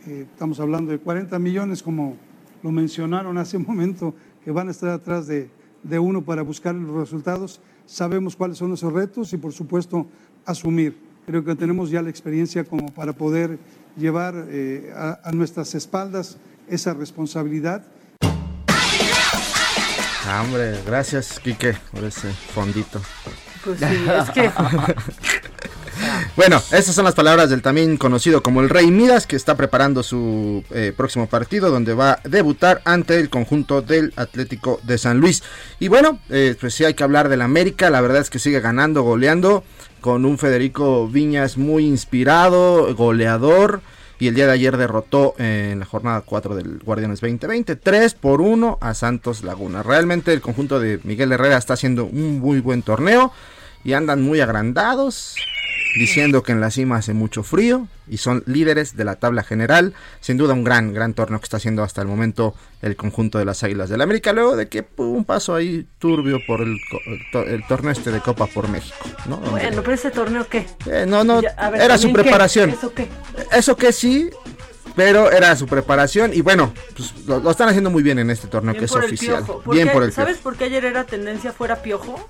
eh, estamos hablando de 40 millones, como lo mencionaron hace un momento, que van a estar atrás de, de uno para buscar los resultados. Sabemos cuáles son esos retos y, por supuesto, asumir. Creo que tenemos ya la experiencia como para poder llevar eh, a, a nuestras espaldas esa responsabilidad. Ah, hombre, gracias, Quique, por ese fondito. Pues sí, es que Bueno, estas son las palabras del también conocido como el Rey Midas, que está preparando su eh, próximo partido, donde va a debutar ante el conjunto del Atlético de San Luis. Y bueno, eh, pues sí hay que hablar del América, la verdad es que sigue ganando, goleando, con un Federico Viñas muy inspirado, goleador. Y el día de ayer derrotó en la jornada 4 del Guardianes 2020, 3 por 1 a Santos Laguna. Realmente el conjunto de Miguel Herrera está haciendo un muy buen torneo y andan muy agrandados, diciendo que en la cima hace mucho frío y son líderes de la tabla general. Sin duda un gran, gran torneo que está haciendo hasta el momento el conjunto de las Águilas del América, luego de que pu, un paso ahí turbio por el, el to- el torneo este de Copa por México. ¿no? Bueno, pero ese torneo qué? Eh, no, no, Ya, ver, era su preparación. ¿Eso qué? Eso que sí, pero era su preparación y bueno, pues lo, lo están haciendo muy bien en este torneo Bien que es oficial. piojo. ¿Por Bien qué? por el ¿Sabes piojo. por qué ayer era tendencia fuera piojo?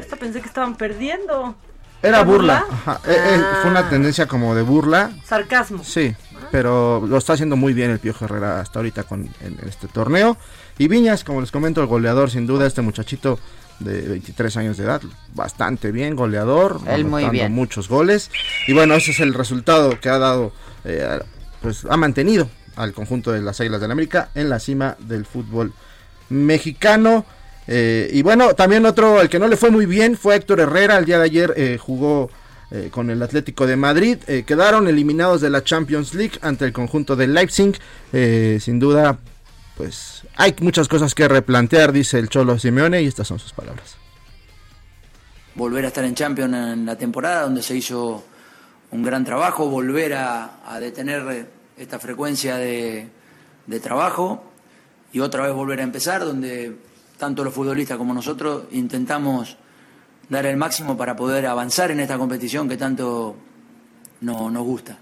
Esta pensé que estaban perdiendo. Era ¿Era burla. burla? ajá, eh, eh, fue una Ah. tendencia como de burla. Sarcasmo. Sí, pero lo está haciendo muy bien el Piojo Herrera hasta ahorita con en este torneo. Y Viñas, como les comento, el goleador sin duda, este muchachito de 23 años de edad, bastante bien, goleador, Él muy bien. muchos goles. Y bueno, ese es el resultado que ha dado, eh, pues ha mantenido al conjunto de las Águilas del América en la cima del fútbol mexicano. Eh, y bueno, también otro, el que no le fue muy bien fue Héctor Herrera. El día de ayer eh, jugó eh, con el Atlético de Madrid. Quedaron eliminados de la Champions League ante el conjunto de Leipzig. Sin duda, pues hay muchas cosas que replantear, dice el Cholo Simeone, y estas son sus palabras. volver a estar en Champions en la temporada donde se hizo un gran trabajo, volver a, detener esta frecuencia de trabajo y otra vez volver a empezar donde tanto los futbolistas como nosotros intentamos dar el máximo para poder avanzar en esta competición que tanto no- nos gusta.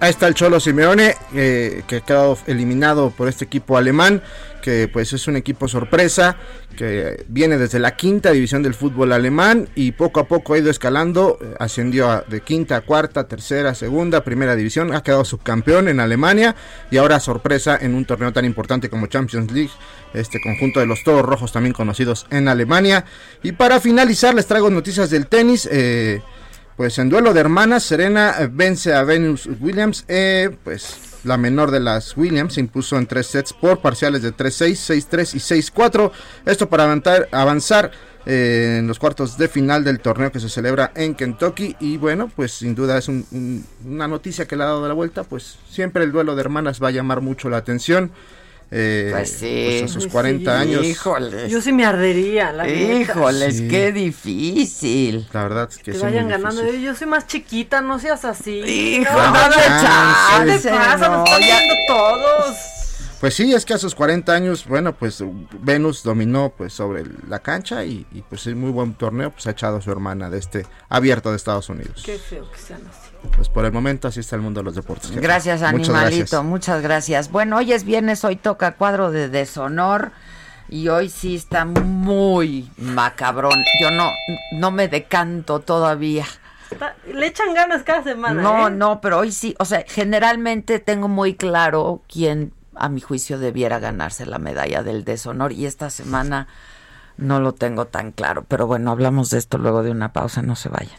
Ahí está el Cholo Simeone, eh, que ha quedado eliminado por este equipo alemán, que pues es un equipo sorpresa, que viene desde la quinta división del fútbol alemán y poco a poco ha ido escalando, eh, ascendió a- de quinta cuarta, tercera, segunda, primera división, ha quedado subcampeón en Alemania y ahora sorpresa en un torneo tan importante como Champions League, este conjunto de los Toros Rojos también conocidos en Alemania. Y para finalizar les traigo noticias del tenis. eh, pues en duelo de hermanas, Serena eh, vence a Venus Williams. eh, pues la menor de las Williams se impuso en tres sets por parciales de 3-6, 6-3 y 6-4. Esto para avanzar, eh, en los cuartos de final del torneo que se celebra en Kentucky. Y bueno, pues sin duda es un- una noticia que le ha dado la vuelta. Pues siempre el duelo de hermanas va a llamar mucho la atención. Eh, pues sí. Pues a sus 40 años. Híjoles. Yo sí me ardería, la Híjoles, qué difícil. La verdad es que Te sí. vayan ganando. Yo soy más chiquita, no seas así. Hijo, no, dale chance, ¿Qué te pasa? no, Nos están ya- todos. Pues sí, es que a sus 40 años, bueno, pues Venus dominó pues sobre la cancha y, y, pues es muy buen torneo, pues ha echado a su hermana de este abierto de Estados Unidos. Qué feo que sean así. Pues por el momento así está el mundo de los deportes. Gracias, Muchas animalito. gracias. Muchas gracias. Bueno, hoy es viernes, hoy toca cuadro de deshonor. Y hoy sí está muy macabrón. Yo no, no me decanto todavía. Está- Le echan ganas cada semana. No, ¿eh? no, pero hoy sí. O sea, generalmente tengo muy claro quién, a mi juicio, debiera ganarse la medalla del deshonor. Y esta semana no lo tengo tan claro. Pero bueno, hablamos de esto luego de una pausa. No se vayan.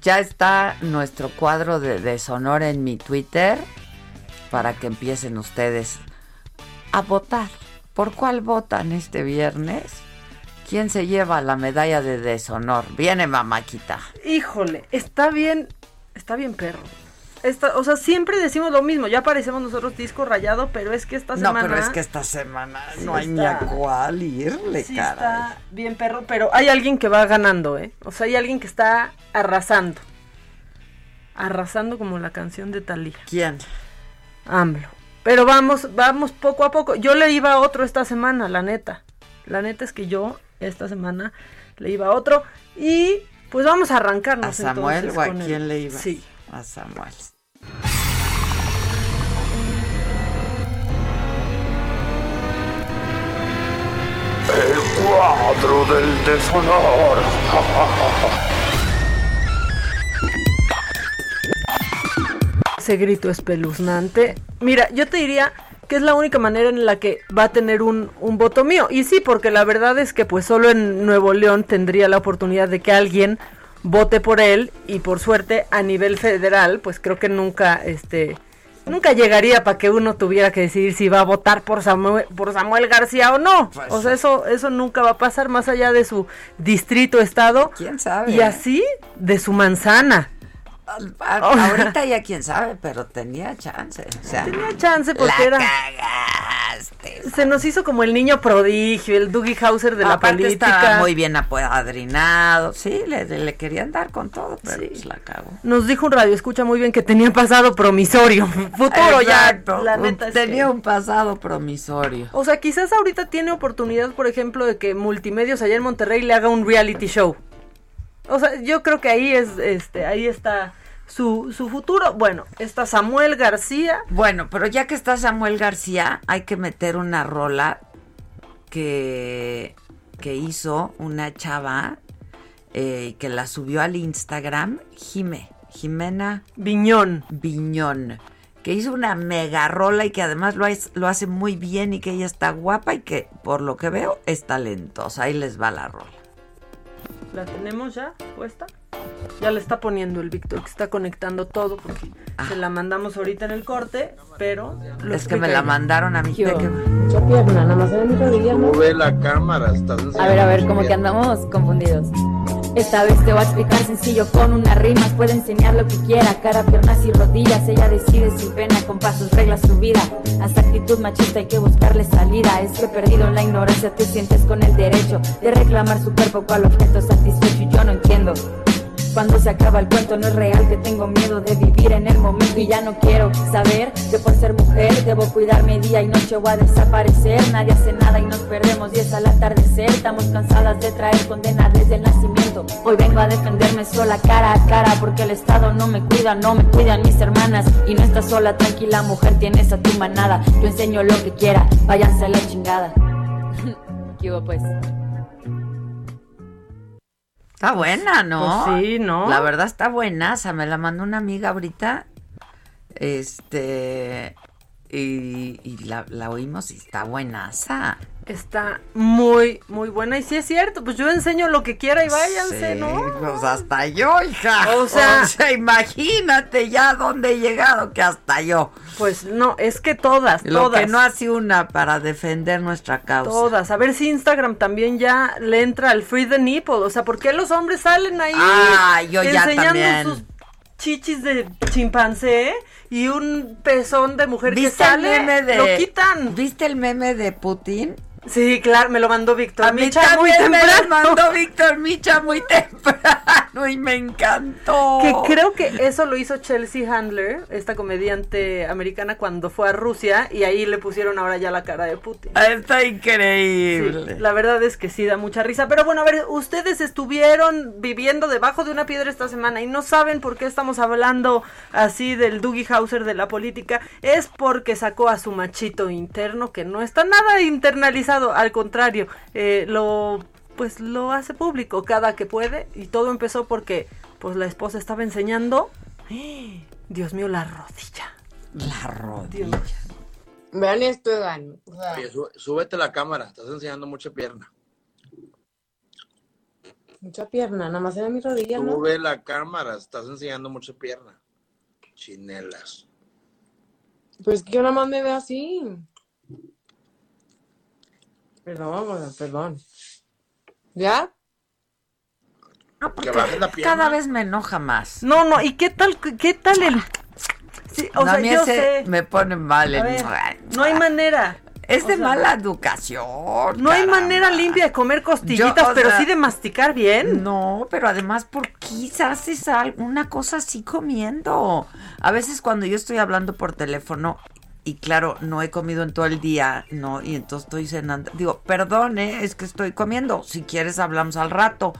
Ya está nuestro cuadro de deshonor en mi Twitter para que empiecen ustedes a votar. ¿Por cuál votan este viernes? ¿Quién se lleva la medalla de deshonor? Viene mamáquita. Híjole, está bien, está bien perro. Esta, o sea, siempre decimos lo mismo, ya parecemos nosotros disco rayado, pero es que esta No, semana... pero es que esta semana Sí no hay ni está- a cuál irle, sí caray. está bien perro, pero hay alguien que va ganando, ¿eh? O sea, hay alguien que está arrasando. Arrasando como la canción de Talía. ¿Quién? AMLO. Pero vamos, vamos poco a poco. Yo le iba a otro esta semana, la neta. La neta es que yo esta semana le iba a otro. Y pues vamos a ¿A arrancarnos Samuel entonces o a el- quién le iba? Sí. A Samuel. El cuadro del deshonor. Ese grito espeluznante. Mira, yo te diría que es la única manera en la que va a tener un, un voto mío. Y sí, porque la verdad es que pues solo en Nuevo León tendría la oportunidad de que alguien vote por él y por suerte a nivel federal, pues creo que nunca este nunca llegaría para que uno tuviera que decidir si va a votar por Samuel, por Samuel García o no. Pues o sea, eso eso nunca va a pasar más allá de su distrito estado. ¿Quién sabe? Y así de su manzana. Ahorita ya quién sabe, pero tenía chance. O sea, Tenía chance porque la era cagaste. se nos hizo como el niño prodigio, el Dougie Hauser de la política. estaba muy bien apadrinado. Sí, le, le querían dar con todo, pero pues la cagó. Nos dijo un radio, escucha muy bien que tenía pasado promisorio. Futuro Exacto, ya. La es tenía que- un pasado promisorio. O sea, quizás ahorita tiene oportunidad, por ejemplo, de que Multimedios allá en Monterrey le haga un reality show. O sea, yo creo que ahí es, este, ahí está su, su futuro. Bueno, está Samuel García. Bueno, pero ya que está Samuel García, hay que meter una rola que, que hizo una chava eh, que la subió al Instagram, Jime, Jimena Viñón. Viñón, que hizo una mega rola y que además lo, hace- lo hace muy bien y que ella está guapa y que por lo que veo es talentosa. Ahí les va la rola. ¿La tenemos ya puesta? Ya le está poniendo el Víctor, que está conectando todo, porque se la mandamos ahorita en el corte, pero... lo Ah. es que me la mandaron a que- Mucha pierna, nada más en Guillermo. ve la cámara, estás A ver, a ver, como que andamos confundidos. Esta vez te voy a explicar sencillo con unas rimas. Puede enseñar lo que quiera, cara, piernas y rodillas. Ella decide sin pena, con pasos reglas su vida. Hasta actitud machista hay que buscarle salida. Es que perdido en la ignorancia te sientes con el derecho de reclamar su cuerpo cual objeto satisfecho. Y yo no entiendo cuando se acaba el cuento no es real que tengo miedo de vivir en el momento y ya no quiero saber que por ser mujer debo cuidarme día y noche o a desaparecer. Nadie hace nada y nos perdemos y es al atardecer. Estamos cansadas de traer condenas desde el nacimiento. Hoy vengo a defenderme sola cara a cara porque el Estado no me cuida, no me cuidan mis hermanas. Y no estás sola, tranquila mujer, tienes a tu manada. Yo enseño lo que quiera, váyanse a la chingada. ¿Qué hubo pues? Está buena, ¿no? Pues sí, ¿no? La verdad está buenaza. Me la mandó una amiga ahorita. Este. Y, y la, la, oímos y está buenaza. Está muy, muy buena. Y sí es cierto, pues yo enseño lo que quiera y váyanse, sí, ¿no? Pues hasta yo, hija. O sea, o sea, imagínate ya dónde he llegado que hasta yo. Pues no, es que todas, lo todas. que no hace una para defender nuestra causa. Todas. A ver si Instagram también ya le entra al free the nipple. O sea, ¿por qué los hombres salen ahí ah, yo enseñando ya también. sus chichis de chimpancé? Y un pezón de mujer que sale, el meme de, lo quitan. ¿Viste el meme de Putin? Sí, claro, me lo mandó Víctor Micha mí muy temprano. Me lo mandó Víctor Micha muy temprano y me encantó. Que creo que eso lo hizo Chelsea Handler, esta comediante americana, cuando fue a Rusia y ahí le pusieron ahora ya la cara de Putin. Está increíble. Sí, la verdad es que sí da mucha risa. Pero bueno, a ver, ustedes estuvieron viviendo debajo de una piedra esta semana y no saben por qué estamos hablando así del Dougie Hauser de la política. Es porque sacó a su machito interno que no está nada internalizado al contrario, eh, lo pues lo hace público cada que puede y todo empezó porque pues la esposa estaba enseñando. Dios mío la rodilla. La rodilla. Vean esto Egan o sea, Oye, sú, súbete la cámara estás enseñando mucha pierna. mucha pierna nada más en mi rodilla sube ¿no? la cámara estás enseñando mucha pierna. Chinelas. Pues que yo nada más me veo así Perdón, perdón. ¿Ya? No, porque cada vez me enoja más. No, no, ¿y qué tal, qué tal el...? Sí, o no, sea, a mí yo ese sé. me pone mal. El- ver, no hay manera. Es O de sea, mala educación. No hay manera limpia de comer costillitas, Yo, pero sea, sí de masticar bien. No, pero además, ¿por qué haces alguna cosa así comiendo? A veces cuando yo estoy hablando por teléfono y claro, no he comido en todo el día, ¿no? Y entonces estoy cenando. Digo, perdón, ¿eh? es que estoy comiendo. Si quieres hablamos al rato.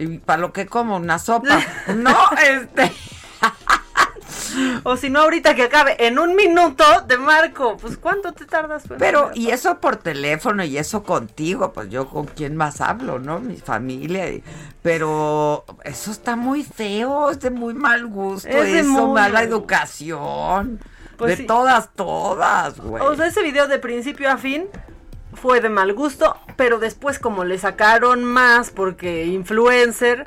Y para lo que como, una sopa. no, este... O si no, ahorita que acabe, en un minuto te marco. Pues, ¿cuánto te tardas? Pues, Pero, y eso por teléfono y eso contigo, pues yo con quién más hablo, ¿no? Mi familia. Pero eso está muy feo, es de muy mal gusto, Es de eso, muy mala mal educación. Pues de sí. todas, todas, güey. O sea, ese video de principio a fin fue de mal gusto, pero después como le sacaron más porque influencer,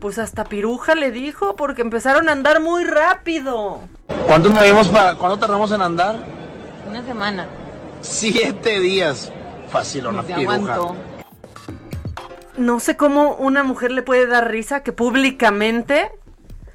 pues hasta piruja le dijo porque empezaron a andar muy rápido. ¿Cuánto medimos para, cuánto tardamos en andar? Una semana. Siete días. Fácil, una piruja. aguanto. No sé cómo una mujer le puede dar risa que públicamente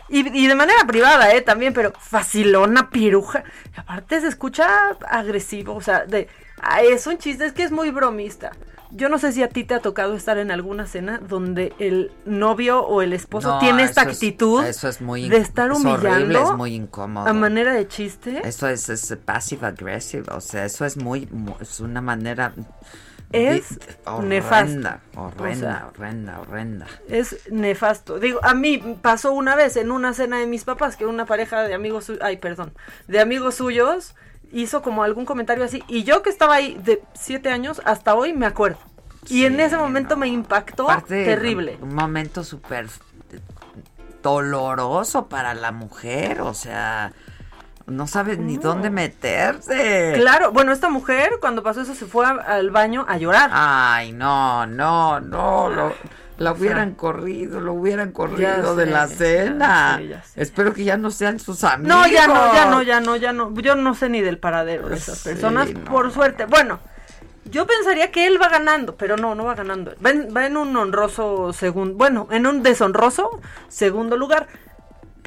y, y de manera privada, eh, también, pero facilona, piruja. Aparte se escucha agresivo, o sea, de ah, es un chiste, es que es muy bromista. Yo no sé si a ti te ha tocado estar en alguna cena donde el novio o el esposo No, tiene esta es- actitud eso es muy de estar es humillando horrible, es muy incómodo. a manera de chiste. Eso es, es passive aggressive, o sea, eso es muy, mu- es una manera Es horrenda, nefasto. horrenda, O sea, horrenda, horrenda. Es nefasto. Digo, a mí pasó una vez en una cena de mis papás que una pareja de amigos, su- ay, perdón, de amigos suyos hizo como algún comentario así y yo que estaba ahí de siete años hasta hoy me acuerdo. Y en ese momento me impactó terrible. Un momento súper doloroso para la mujer, o sea, no sabes ni dónde meterse. Claro, bueno, esta mujer cuando pasó eso se fue a- al baño a llorar. Ay, no, no, no, lo, la O sea, hubieran corrido, lo hubieran corrido de la ya cena. sé, ya sé. Espero que ya no sean sus amigos. No, ya no, ya no, ya no, ya no. Yo no sé ni del paradero de esas Sí, personas, no. por suerte. Bueno, Yo pensaría que él va ganando, pero no, no va ganando. Va en, va en un honroso segundo, bueno, en un deshonroso segundo lugar.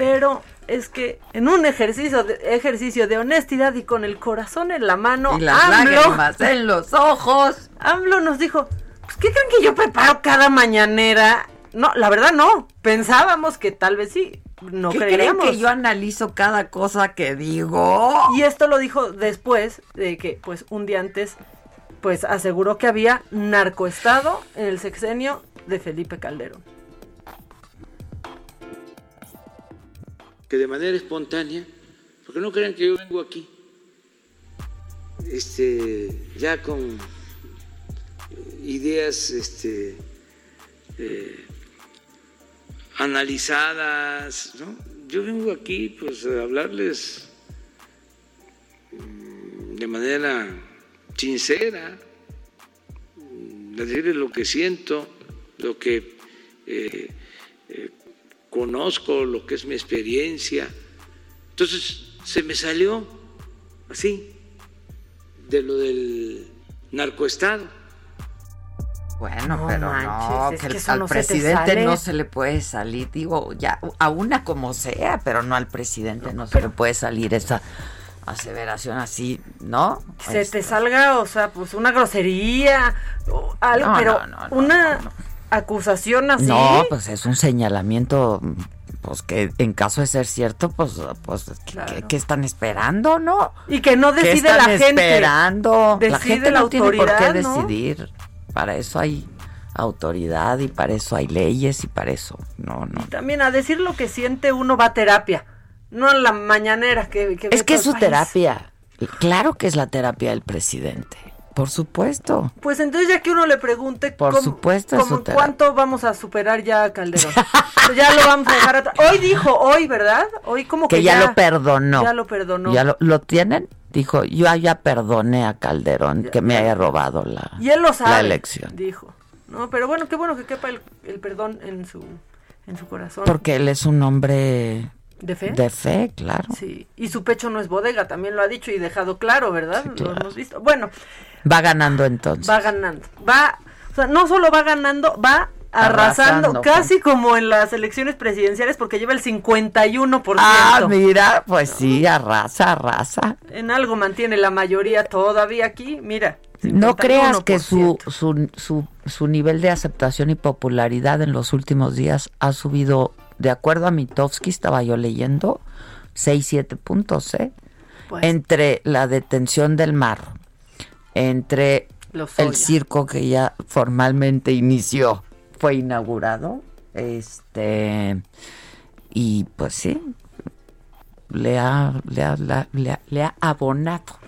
Pero es que en un ejercicio de, ejercicio de honestidad y con el corazón en la mano, y las lágrimas en los ojos, AMLO nos dijo, pues, ¿qué creen que yo preparo cada mañanera? No, la verdad no. Pensábamos que tal vez sí. No ¿Qué creíamos. creen que yo analizo cada cosa que digo? Y esto lo dijo después de que, pues, un día antes, pues, aseguró que había narcoestado en el sexenio de Felipe Calderón. Que de manera espontánea, porque no crean que yo vengo aquí, este, ya con ideas este, eh, analizadas, ¿no? Yo vengo aquí pues a hablarles mm, de manera sincera, mm, decirles lo que siento, lo que eh, eh, conozco lo que es mi experiencia. Entonces se me salió así, de lo del narcoestado. Bueno, No pero manches, no, que que al no se presidente sale. no se le puede salir, digo, ya, a una como sea, pero no al presidente no se le puede salir esa aseveración así, ¿no? Se te salga, o sea, pues una grosería, o algo, No, pero no, no, una acusación así. No, pues es un señalamiento, pues que en caso de ser cierto, pues, pues ¿qué- ¿qué, qué están esperando, no? Y que no ¿Qué decide están la gente. esperando? la gente la no tiene por qué autoridad, ¿no? decidir. Para eso hay autoridad y para eso hay leyes y para eso, no, no. También a decir lo que siente uno va a terapia, no a la mañanera que, que Es que es su país. terapia. Claro que es la terapia del presidente. Por supuesto. Pues entonces ya que uno le pregunte Por cómo- supuesto cómo cuánto vamos a superar ya a Calderón. Pues ya lo vamos a dejar atrás. Hoy dijo, hoy, ¿verdad? Hoy como que, que ya, lo perdonó. Ya lo perdonó. ¿Ya lo, lo tienen? Dijo, yo ya perdoné a Calderón que me haya robado la, Y él lo sabe. la elección. Dijo. No, pero bueno, qué bueno que quepa el, el perdón en su en su corazón. Porque él es un hombre ¿De fe? de fe, claro. Sí, y su pecho no es bodega, también lo ha dicho y dejado claro, ¿verdad? Lo hemos visto. Bueno, Va ganando entonces. va ganando. Va, o sea, no solo va ganando, va arrasando, Arrasando, casi como en las elecciones presidenciales porque lleva el 51%. Ah, mira, pues sí, arrasa, arrasa. En algo mantiene la mayoría todavía aquí, mira. No creas que 51%. su, su, su, su nivel de aceptación y popularidad en los últimos días ha subido, de acuerdo a Mitofsky, estaba yo leyendo, 6, 7 puntos, ¿eh? Pues- entre la detención del mar, entre el circo que ya formalmente inició, fue inaugurado, este, y pues sí, le ha, le ha, le ha- le ha- le ha abonado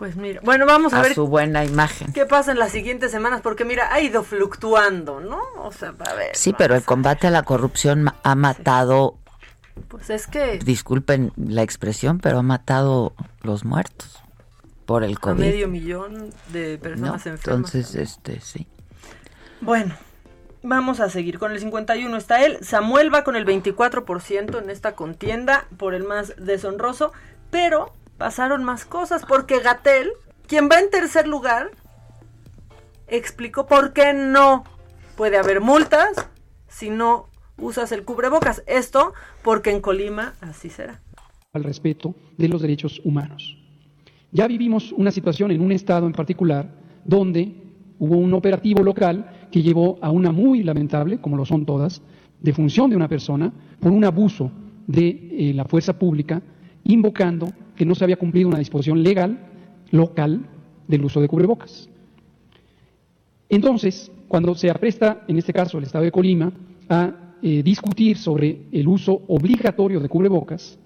Pues mira, bueno, vamos a, a ver su buena imagen. qué pasa en las siguientes semanas porque mira, ha ido fluctuando, ¿no? O sea, a ver. Sí, pero el combate a la corrupción ha matado, Pues es que disculpen la expresión, pero ha matado los muertos por el a COVID. medio millón de ¿no? personas enfermas. Entonces, este, sí. Bueno, vamos a seguir. Con el 51 está él. Samuel va con el 24% en esta contienda por el más deshonroso. Pero pasaron más cosas porque Gatel, quien va en tercer lugar, explicó por qué no puede haber multas si no usas el cubrebocas. Esto porque en Colima así será. al respeto de los derechos humanos. Ya vivimos una situación en un estado en particular donde hubo un operativo local que llevó a una muy lamentable, como lo son todas, defunción de una persona por un abuso de eh, la fuerza pública, invocando que no se había cumplido una disposición legal local del uso de cubrebocas. Entonces, cuando se apresta, en este caso el Estado de Colima, a eh, discutir sobre el uso obligatorio de cubrebocas,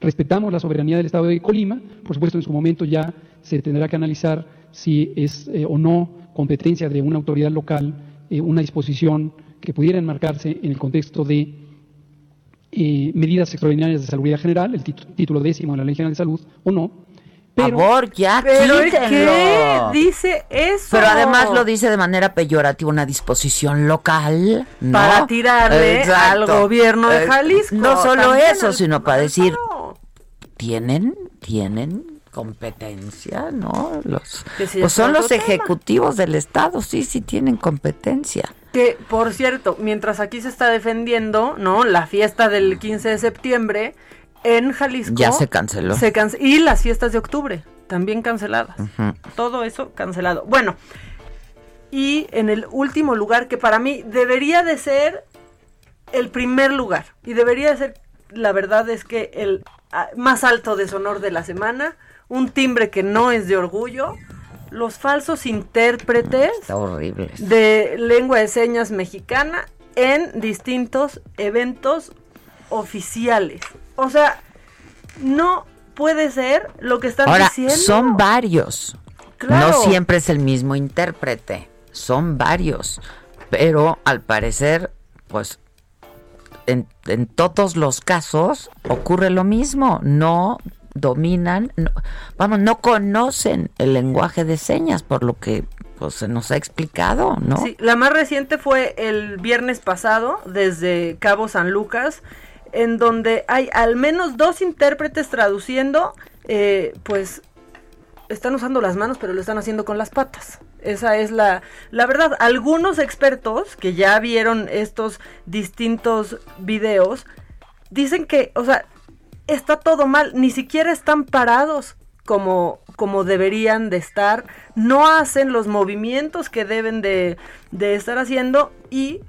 respetamos la soberanía del Estado de Colima, por supuesto en su momento ya se tendrá que analizar si es eh, o no competencia de una autoridad local eh, una disposición que pudiera enmarcarse en el contexto de eh, medidas extraordinarias de salubridad general, el título décimo de la Ley General de Salud, o no. Pero, Favor, ya Pero ¿el quítenlo. qué dice eso? Pero además lo dice de manera peyorativa, una disposición local. ¿no? Para tirarle Exacto. al gobierno de Eh, Jalisco. No solo eso, al- sino para decir, tienen, tienen competencia, ¿no? Los, pues son los ejecutivos del Estado, sí, sí tienen competencia. Que, por cierto, mientras aquí se está defendiendo, ¿no? La fiesta del 15 de septiembre en Jalisco. Ya se canceló. Se y las fiestas de octubre, también canceladas. Todo eso cancelado. Bueno, y en el último lugar, que para mí debería de ser el primer lugar, y debería de ser, la verdad es que el ah, más alto deshonor de la semana, un timbre que no es de orgullo, los falsos intérpretes de lengua de señas mexicana en distintos eventos oficiales. O sea, no puede ser lo que están Ahora, diciendo. Son varios. No siempre es el mismo intérprete. Son varios. Pero al parecer, pues en, en todos los casos ocurre lo mismo. No dominan, vamos, no conocen el lenguaje de señas, por lo que pues, se nos ha explicado, ¿no? Sí, la más reciente fue el viernes pasado, desde Cabo San Lucas, en donde hay al menos dos intérpretes traduciendo, eh, pues están usando las manos, pero lo están haciendo con las patas. Esa es la, la verdad. Algunos expertos que ya vieron estos distintos videos dicen que, o sea, está todo mal, ni siquiera están parados como, como deberían de estar, no hacen los movimientos que deben de, de estar haciendo y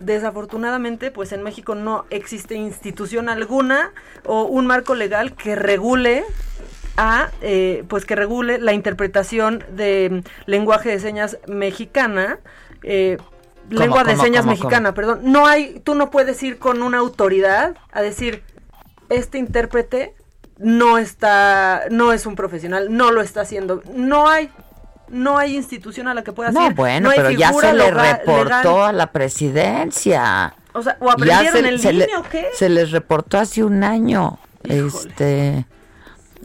desafortunadamente pues en México no existe institución alguna o un marco legal que regule a eh, pues que regule la interpretación de lenguaje de señas mexicana eh, lengua de señas mexicana perdón. No hay tú no puedes ir con una autoridad a decir este intérprete no está, no es un profesional, no lo está haciendo. No hay, no hay institución a la que pueda no, Bueno, pero ya se le reportó a la presidencia. O sea, o aprendieron en línea o qué? Se les reportó hace un año. Este.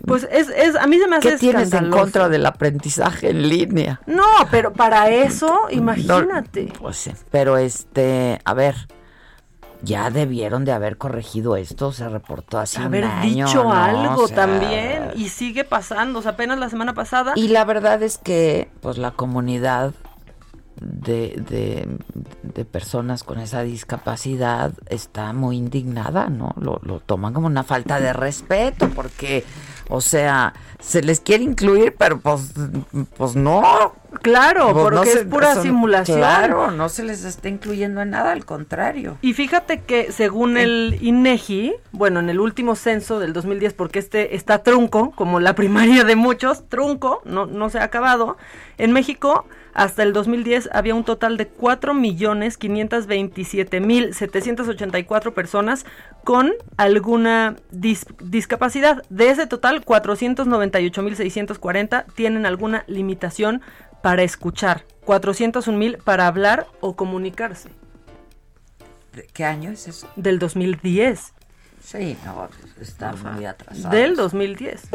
Pues es, es, a mí se me hace ¿Qué tienes en contra del aprendizaje en línea? No, pero para eso, imagínate. pues sí, pero este, a ver, ya debieron de haber corregido esto, se reportó hace haber un año, dicho algo también y sigue pasando, o sea, apenas la semana pasada. Y la verdad es que pues la comunidad de, de, de personas con esa discapacidad está muy indignada, ¿no? Lo, lo toman como una falta de respeto porque o sea, se les quiere incluir, pero pues, pues no. Claro, pues porque es pura simulación. Claro, no se les está incluyendo en nada, al contrario. Y fíjate que según el INEGI, bueno, en el último censo del 2010, porque este está trunco, como la primaria de muchos, trunco, no, no se ha acabado, en México hasta el 2010 había un total de 4.527.784 personas con alguna discapacidad. De ese total, 498.640 tienen alguna limitación para escuchar, 401.000 para hablar o comunicarse. ¿De qué año es eso? Del 2010. Sí, no, está muy atrasado. Del 2010.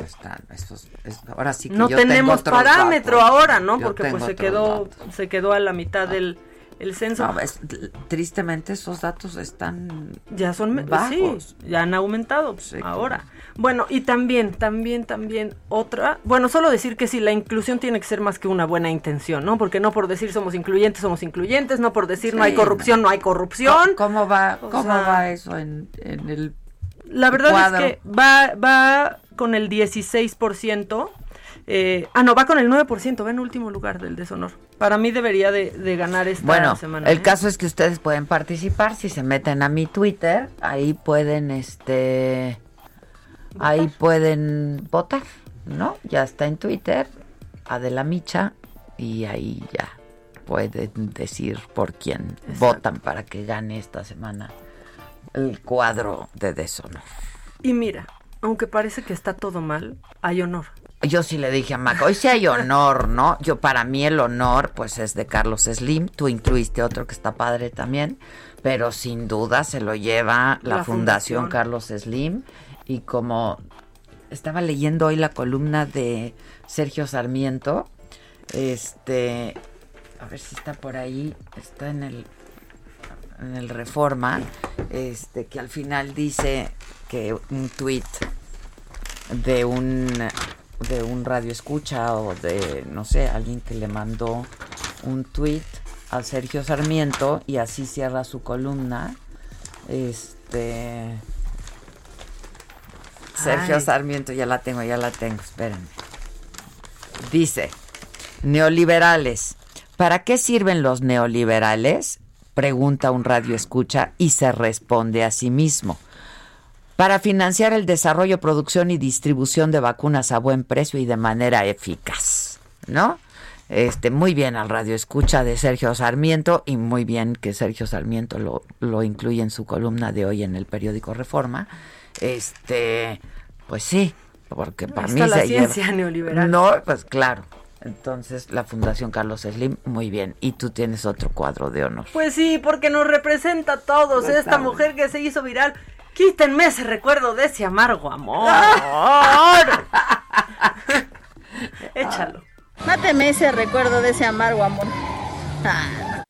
ahora sí que no tenemos parámetro ahora, ¿no? Porque pues se quedó se quedó a la mitad ah. del el censo. tristemente esos datos están ya son bajos. ya han aumentado ahora. Bueno, y también, también, también otra, bueno, solo decir que sí, la inclusión tiene que ser más que una buena intención, ¿no? Porque no por decir somos incluyentes, somos incluyentes, no por decir no hay corrupción, no hay corrupción. ¿Cómo, va, cómo va eso en, en el la verdad es que va, va con el 16%. Eh, ah, no, va con el 9%, va en último lugar del deshonor. Para mí debería de, ganar esta bueno, semana. El ¿eh? caso es que ustedes pueden participar si se meten a mi Twitter, ahí pueden, este, ahí pueden votar, ¿no? Ya está en Twitter, Adela Micha, y ahí ya pueden decir por quién votan para que gane esta semana el cuadro de deshonor. Y mira, aunque parece que está todo mal, hay honor. Yo sí le dije a Mac, hoy sí hay honor, ¿no? Yo para mí el honor pues es de Carlos Slim, tú incluiste otro que está padre también, pero sin duda se lo lleva la, fundación. Carlos Slim y como estaba leyendo hoy la columna de Sergio Sarmiento, este, a ver si está por ahí, está en el en el Reforma, este, que al final dice que un tuit de un de un radio escucha o de, no sé, alguien que le mandó un tweet a Sergio Sarmiento y así cierra su columna. Este. Sergio Ay. Sarmiento, ya la tengo, ya la tengo, espérenme. Dice, neoliberales, ¿para qué sirven los neoliberales? Pregunta un radio escucha y se responde a sí mismo. Para financiar el desarrollo, producción y distribución de vacunas a buen precio y de manera eficaz, ¿no? Este, muy bien al radio escucha de Sergio Sarmiento y muy bien que Sergio Sarmiento lo, lo incluye en su columna de hoy en el periódico Reforma. Este, pues sí, porque para Ahí mí está la se lleva- ciencia neoliberal. No, pues claro. Entonces, la Fundación Carlos Slim, muy bien. Y tú tienes otro cuadro de honor. Pues sí, porque nos representa a todos. Pues Esta está mujer que se hizo viral. Quítenme ese recuerdo de ese amargo amor. Échalo. Máteme ese recuerdo de ese amargo amor. Ah.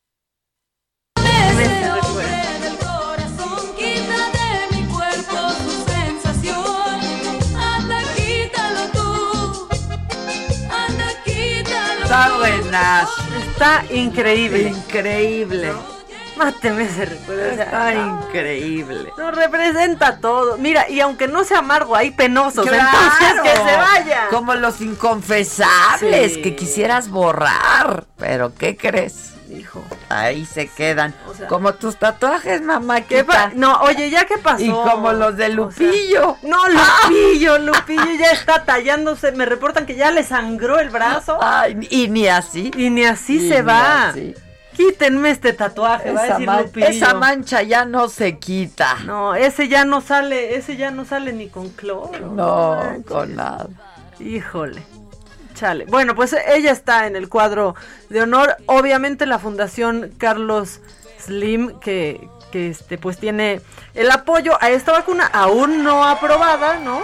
del corazón, quita de mi cuerpo tu sensación. Anda, quítalo tú. Anda, quítalo. Está buenas. Está increíble. Increíble. Máteme ese recuerdo. Está increíble. Nos representa a todos. Mira, y aunque no sea amargo, hay penosos. ¡Claro! Entonces que se vaya. Como los inconfesables Sí. que quisieras borrar. Pero, ¿qué crees? Hijo. Ahí se quedan. sea- como tus tatuajes, mamá. ¿Qué no, oye, ¿ya qué pasó? Y como los de Lupillo. No, Lupillo, Lupillo ya está tallándose. Me reportan que ya le sangró el brazo. Ay, y ni así. Y ni así Y se ni va. así. Quítenme este tatuaje, va a Esa, decir man- Lupillo. esa mancha ya no se quita. No, ese ya no sale, ese ya no sale ni con cloro. No, manches. con nada. Híjole. Chale. Bueno, pues ella está en el cuadro de honor. Obviamente la Fundación Carlos Slim, que, que este, pues tiene el apoyo a esta vacuna aún no aprobada, ¿no?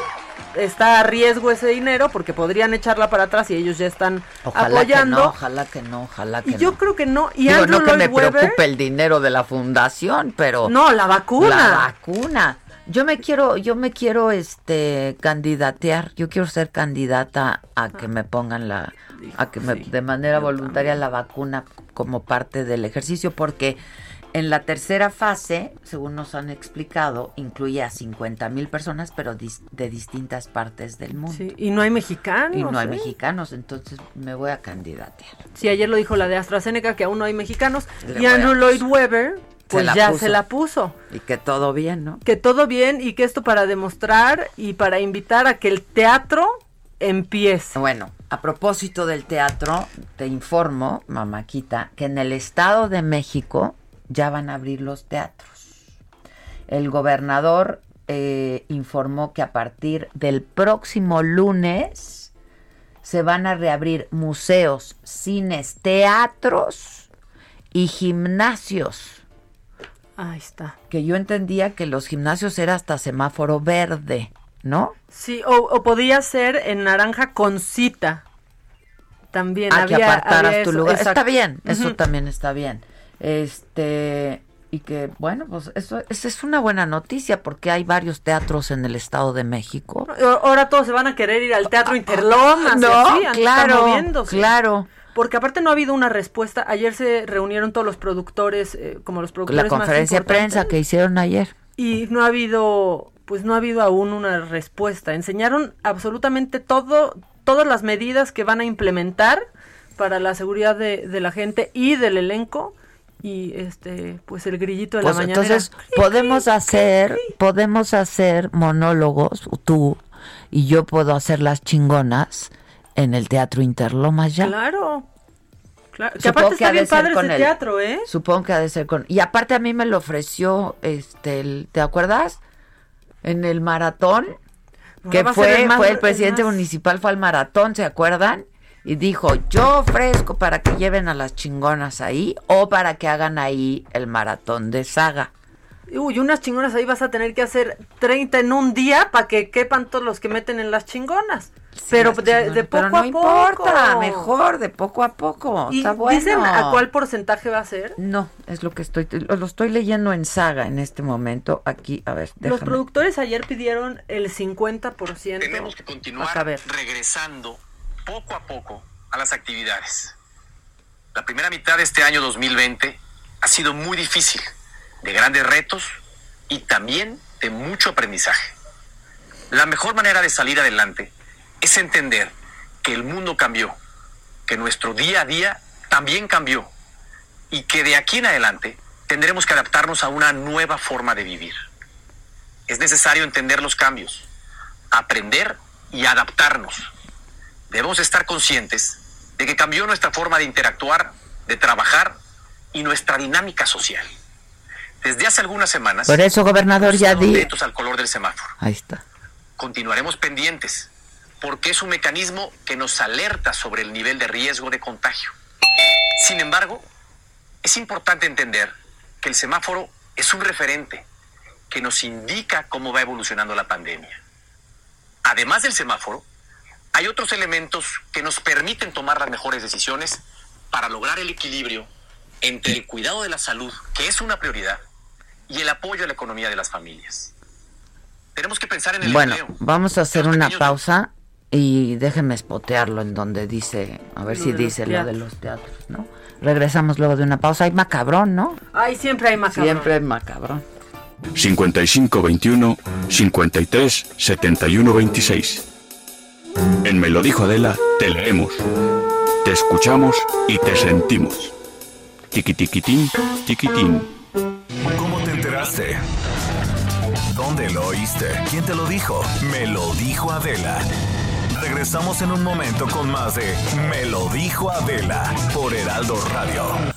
Está a riesgo ese dinero porque podrían echarla para atrás y ellos ya están Ojalá apoyando. que no, ojalá que no, ojalá que y yo no. creo que no. Y Digo, Andrew no que me Webber- preocupe el dinero de la fundación, pero No, la vacuna. La vacuna. Yo me quiero, yo me quiero este candidatear, yo quiero ser candidata a que me pongan la a que me de manera voluntaria la vacuna como parte del ejercicio porque en la tercera fase, según nos han explicado, incluye a 50 mil personas, pero dis- de distintas partes del mundo. Sí, y no hay mexicanos. y no hay ¿eh? mexicanos, entonces me voy a candidatear. Sí, ayer lo dijo la de AstraZeneca que aún no hay mexicanos. Le y Andrew Lloyd Webber, pues ya puso. se la puso. Y que todo bien, ¿no? Que todo bien y que esto para demostrar y para invitar a que el teatro empiece. Bueno, a propósito del teatro, te informo, mamáquita, que en el Estado de México ya van a abrir los teatros. El gobernador eh, informó que a partir del próximo lunes se van a reabrir museos, cines, teatros y gimnasios. Ahí está. Que yo entendía que los gimnasios era hasta semáforo verde, ¿no? Sí, o, o podía ser en naranja con cita. También a que apartaras había tu eso, lugar. exacto. Está bien, eso también está bien. Este, y que, bueno, pues eso, es una buena noticia porque hay varios teatros en el Estado de México. Ahora todos se van a querer ir al Teatro Interlomas. y No, así, han- claro, claro. Porque aparte no ha habido una respuesta. Ayer se reunieron todos los productores, eh, como los productores La más conferencia de importantes, prensa que hicieron ayer. Y no ha habido, pues no ha habido aún una respuesta. Enseñaron absolutamente todo, todas las medidas que van a implementar para la seguridad de, de la gente y del elenco. Y este, pues el grillito de Pues la mañana. entonces podemos hacer, podemos hacer monólogos, tú y yo puedo hacer las chingonas en el Teatro Interlomas ya. Claro. Claro. Que Supongo aparte que está bien padre ese el- teatro, ¿eh? Supongo que ha de ser con. Y aparte a mí me lo ofreció, este, el- ¿te acuerdas? En el maratón, que fue, el más- fue el presidente municipal, fue al maratón, ¿se acuerdan? Y dijo, yo ofrezco para que lleven a las chingonas ahí o para que hagan ahí el maratón de saga. Uy, unas chingonas ahí vas a tener que hacer 30 en un día para que quepan todos los que meten en las chingonas. pero las de, chingonas, de poco pero no a poco. importa, mejor, de poco a poco. ¿Y Está bueno. dicen a cuál porcentaje va a ser? No, es lo que estoy, lo, lo estoy leyendo en saga en este momento. Aquí, a ver, Los déjame. productores ayer pidieron el 50%. Tenemos que continuar A ver. regresando poco a poco a las actividades. La primera mitad de este año 2020 ha sido muy difícil, de grandes retos y también de mucho aprendizaje. La mejor manera de salir adelante es entender que el mundo cambió, que nuestro día a día también cambió y que de aquí en adelante tendremos que adaptarnos a una nueva forma de vivir. Es necesario entender los cambios, aprender y adaptarnos. Debemos estar conscientes de que cambió nuestra forma de interactuar, de trabajar y nuestra dinámica social. Desde hace algunas semanas, Por eso, gobernador, ya di. atentos al color del semáforo. Ahí está. Continuaremos pendientes porque es un mecanismo que nos alerta sobre el nivel de riesgo de contagio. Sin embargo, es importante entender que el semáforo es un referente que nos indica cómo va evolucionando la pandemia. Además del semáforo, hay otros elementos que nos permiten tomar las mejores decisiones para lograr el equilibrio entre el cuidado de la salud, que es una prioridad, y el apoyo a la economía de las familias. Tenemos que pensar en el Bueno, empleo. vamos a hacer una pausa y déjenme espotearlo en donde dice, a ver Lo si dice lo de los teatros, ¿no? Regresamos luego de una pausa. Hay macabrón, ¿no? Ay, siempre hay macabrón. Siempre hay macabrón. 5521 53 71 26. En Me lo dijo Adela, te leemos, te escuchamos y te sentimos. Tiquitiquitín, tiquitín. ¿Cómo te enteraste? ¿Dónde lo oíste? ¿Quién te lo dijo? Me lo dijo Adela. Regresamos en un momento con más de Me lo dijo Adela por Heraldo Radio.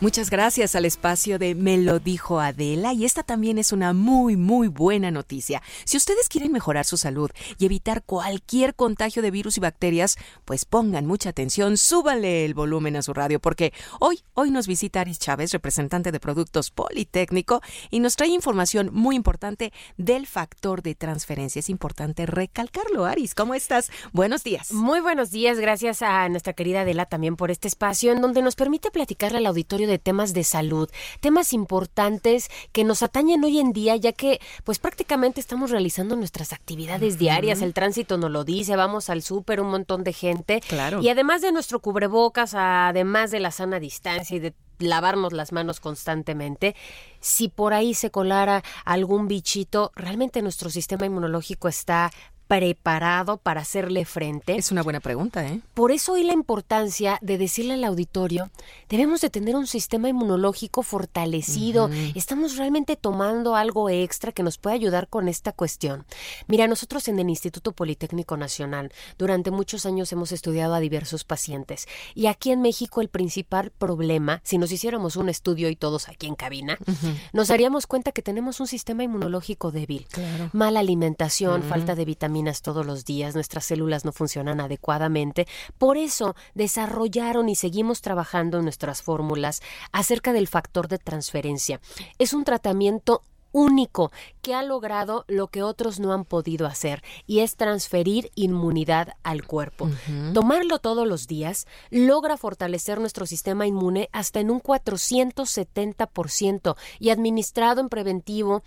Muchas gracias al espacio de Me lo dijo Adela y esta también es una muy muy buena noticia. Si ustedes quieren mejorar su salud y evitar cualquier contagio de virus y bacterias, pues pongan mucha atención, súbanle el volumen a su radio porque hoy hoy nos visita Aris Chávez, representante de Productos Politécnico y nos trae información muy importante del factor de transferencia. Es importante recalcarlo, Aris. ¿Cómo estás? Buenos días. Muy buenos días, gracias a nuestra querida Adela también por este espacio en donde nos permite platicarle al auditorio de temas de salud, temas importantes que nos atañen hoy en día, ya que pues prácticamente estamos realizando nuestras actividades diarias, el tránsito nos lo dice, vamos al súper, un montón de gente. Claro. Y además de nuestro cubrebocas, además de la sana distancia y de lavarnos las manos constantemente, si por ahí se colara algún bichito, realmente nuestro sistema inmunológico está preparado para hacerle frente? Es una buena pregunta, ¿eh? Por eso hoy la importancia de decirle al auditorio, debemos de tener un sistema inmunológico fortalecido. Estamos realmente tomando algo extra que nos puede ayudar con esta cuestión. Mira, nosotros en el Instituto Politécnico Nacional durante muchos años hemos estudiado a diversos pacientes y aquí en México el principal problema, si nos hiciéramos un estudio y todos aquí en cabina, nos daríamos cuenta que tenemos un sistema inmunológico débil. Claro. Mala alimentación, falta de vitaminas todos los días, nuestras células no funcionan adecuadamente. Por eso desarrollaron y seguimos trabajando en nuestras fórmulas acerca del factor de transferencia. Es un tratamiento único que ha logrado lo que otros no han podido hacer y es transferir inmunidad al cuerpo. Tomarlo todos los días logra fortalecer nuestro sistema inmune hasta en un 470% y administrado en preventivo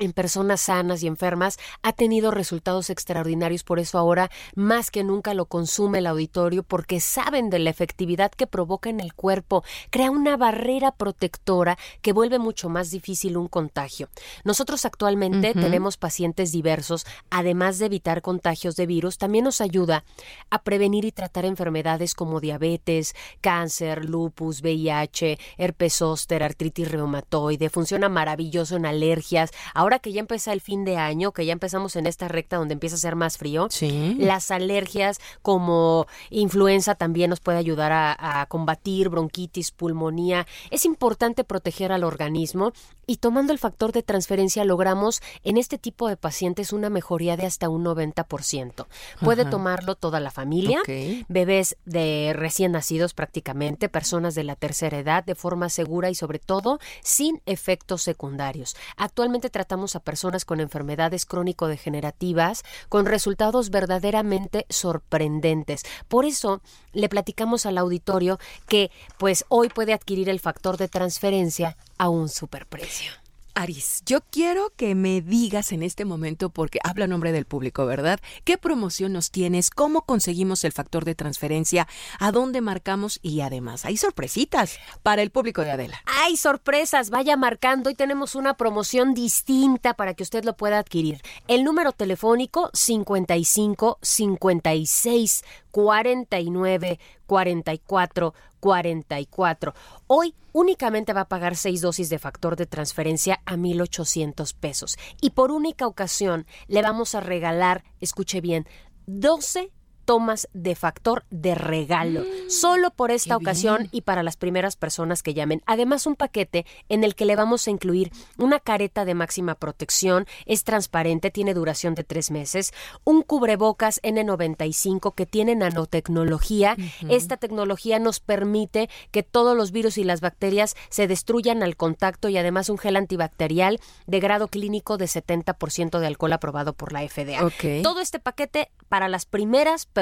en personas sanas y enfermas ha tenido resultados extraordinarios, por eso ahora más que nunca lo consume el auditorio porque saben de la efectividad que provoca en el cuerpo, crea una barrera protectora que vuelve mucho más difícil un contagio. Nosotros actualmente tenemos pacientes diversos, además de evitar contagios de virus, también nos ayuda a prevenir y tratar enfermedades como diabetes, cáncer, lupus, VIH, herpes zóster, artritis reumatoide, funciona maravilloso en alergias. Ahora ahora que ya empieza el fin de año, que ya empezamos en esta recta donde empieza a ser más frío, las alergias como influenza también nos puede ayudar a, a combatir bronquitis, pulmonía. Es importante proteger al organismo y tomando el factor de transferencia logramos en este tipo de pacientes una mejoría de hasta un 90%. Puede Ajá. tomarlo toda la familia, bebés de recién nacidos prácticamente, personas de la tercera edad, de forma segura y sobre todo sin efectos secundarios. Actualmente tratamos a personas con enfermedades crónico-degenerativas con resultados verdaderamente sorprendentes. Por eso le platicamos al auditorio que pues hoy puede adquirir el factor de transferencia a un superprecio. Aris, yo quiero que me digas en este momento, porque habla a nombre del público, ¿verdad? ¿Qué promoción nos tienes? ¿Cómo conseguimos el factor de transferencia? ¿A dónde marcamos? Y además, hay sorpresitas para el público de Adela. Hay sorpresas, vaya marcando y tenemos una promoción distinta para que usted lo pueda adquirir. El número telefónico 55 56 49 44 44. Hoy únicamente va a pagar seis dosis de factor de transferencia a 1,800 pesos. Y por única ocasión le vamos a regalar, escuche bien, 12 tomas de factor de regalo, solo por esta ocasión y para las primeras personas que llamen. Además, un paquete en el que le vamos a incluir una careta de máxima protección, es transparente, tiene duración de tres meses, un cubrebocas N95 que tiene nanotecnología. Esta tecnología nos permite que todos los virus y las bacterias se destruyan al contacto y además un gel antibacterial de grado clínico de 70% de alcohol aprobado por la FDA. Todo este paquete para las primeras personas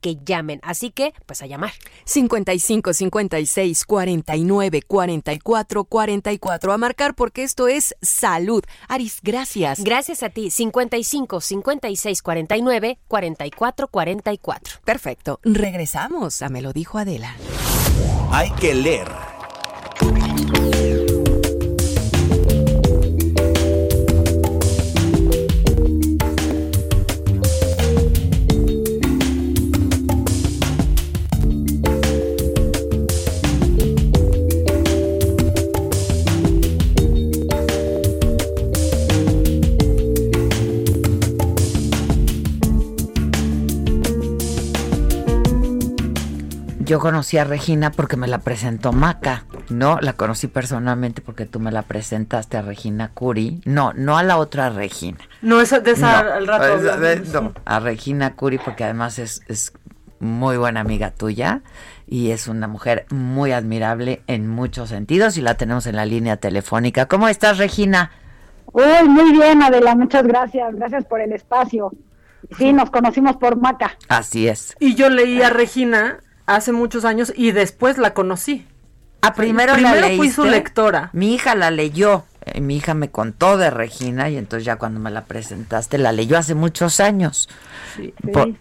que llamen. Así que, pues a llamar. 55 56 49 44 44. A marcar porque esto es salud. Aris, gracias. Gracias a ti. 55 56 49 44 44. Perfecto. Regresamos a Me lo dijo Adela. Hay que leer. Yo conocí a Regina porque me la presentó Maca, ¿no? La conocí personalmente porque tú me la presentaste a Regina Curi. No, no a la otra Regina. No, esa, de esa No, al rato esa- hablamos. no, a Regina Curi porque además es, es muy buena amiga tuya y es una mujer muy admirable en muchos sentidos y la tenemos en la línea telefónica. ¿Cómo estás, Regina? Uy, muy bien, Adela, muchas gracias. Gracias por el espacio. Sí, nos conocimos por Maca. Así es. Y yo leí a Regina hace muchos años y después la conocí. Ah, primero, primero la fui su lectora. Mi hija la leyó. Eh, mi hija me contó de Regina y entonces ya cuando me la presentaste la leyó hace muchos años. Sí. Por-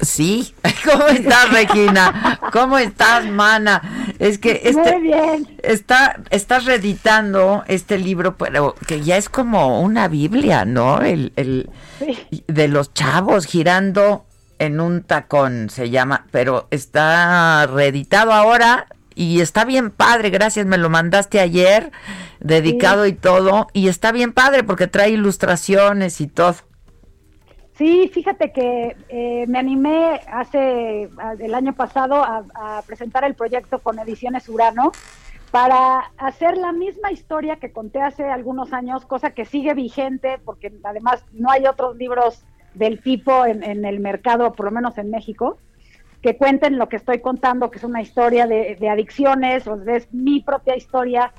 sí. ¿Cómo estás, Regina? ¿Cómo estás, mana? Es que este Muy bien. está estás reeditando este libro, pero que ya es como una Biblia, ¿no? El, el de los chavos girando en un tacón se llama, pero está reeditado ahora y está bien padre, gracias, me lo mandaste ayer, dedicado y todo, y está bien padre porque trae ilustraciones y todo. Sí, fíjate que eh, me animé hace el año pasado a, a presentar el proyecto con Ediciones Urano para hacer la misma historia que conté hace algunos años, cosa que sigue vigente porque además no hay otros libros del tipo en, en el mercado, por lo menos en México, que cuenten lo que estoy contando, que es una historia de, de adicciones, o es mi propia historia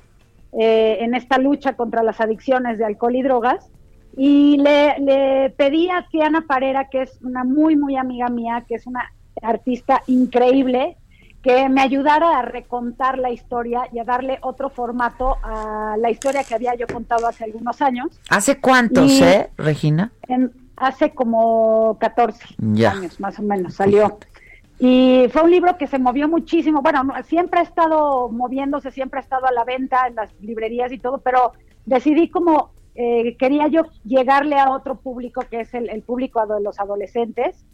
eh, en esta lucha contra las adicciones de alcohol y drogas. Y le, le pedí a Tiana Parera, que es una muy, muy amiga mía, que es una artista increíble, que me ayudara a recontar la historia y a darle otro formato a la historia que había yo contado hace algunos años. ¿Hace cuántos, Y- eh, Regina? En- hace como 14 Ya. años, más o menos, salió. Y fue un libro que se movió muchísimo. Bueno, no, siempre ha estado moviéndose, siempre ha estado a la venta en las librerías y todo, pero decidí como eh, quería yo llegarle a otro público que es el, el público de los adolescentes.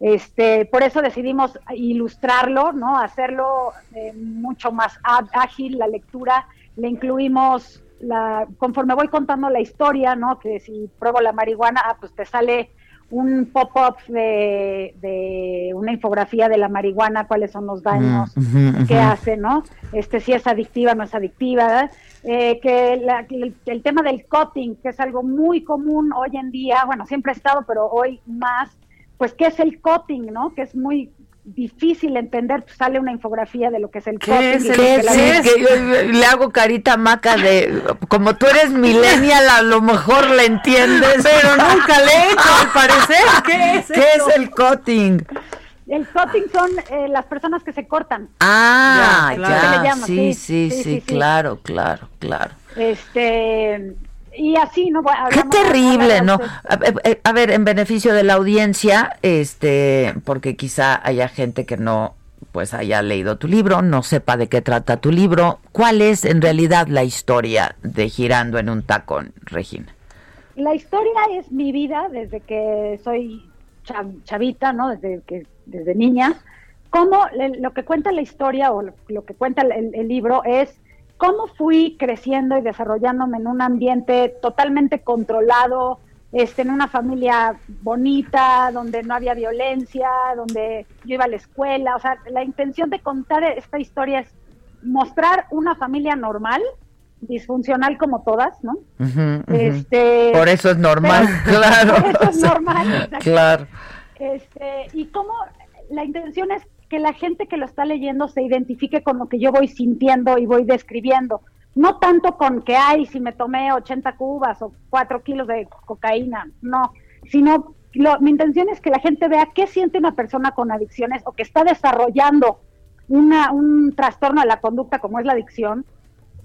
Este, por eso decidimos ilustrarlo, ¿no? Hacerlo eh, mucho más ágil la lectura. Le incluimos la, conforme voy contando la historia, ¿no? Que si pruebo la marihuana, ah, pues te sale un pop-up de, de una infografía de la marihuana, cuáles son los daños Mm, ujú, que ujú. hace, ¿no? Este, si es adictiva, no es adictiva. Eh, que la- el, el tema del cutting, que es algo muy común hoy en día, bueno, siempre ha estado, pero hoy más, pues, ¿qué es el cutting, no? Que es muy difícil entender, pues, sale una infografía de lo que es el. ¿Qué es? yo- le hago carita maca de como tú eres millennial a lo mejor le entiendes Pero nunca le he hecho, al parecer. ¿Qué es ¿Qué eso? es el cutting? El cutting son eh, las personas que se cortan. Ah, Ya, ya, claro. Llama, sí, sí, sí, sí, sí. claro, claro, claro. Este, y así, ¿no? Qué terrible, ¿no? hablamos A, a- a ver, en beneficio de la audiencia, este, porque quizá haya gente que no pues haya leído tu libro, no sepa de qué trata tu libro. ¿Cuál es en realidad la historia de Girando en un tacón, Regina? La historia es mi vida desde que soy chav- chavita, ¿no? Desde que desde niña. Cómo lo que cuenta la historia o lo, lo que cuenta el, el libro es cómo fui creciendo y desarrollándome en un ambiente totalmente controlado, este, en una familia bonita, donde no había violencia, donde yo iba a la escuela. O sea, la intención de contar esta historia es mostrar una familia normal, disfuncional como todas, ¿no? Este, Por eso es normal, pero- claro. por eso es normal, exacto. Claro. Este, y cómo la intención es que la gente que lo está leyendo se identifique con lo que yo voy sintiendo y voy describiendo. No tanto con que, ay, si me tomé 80 cubas o 4 kilos de cocaína, no, sino lo- mi intención es que la gente vea qué siente una persona con adicciones o que está desarrollando una, un trastorno de la conducta como es la adicción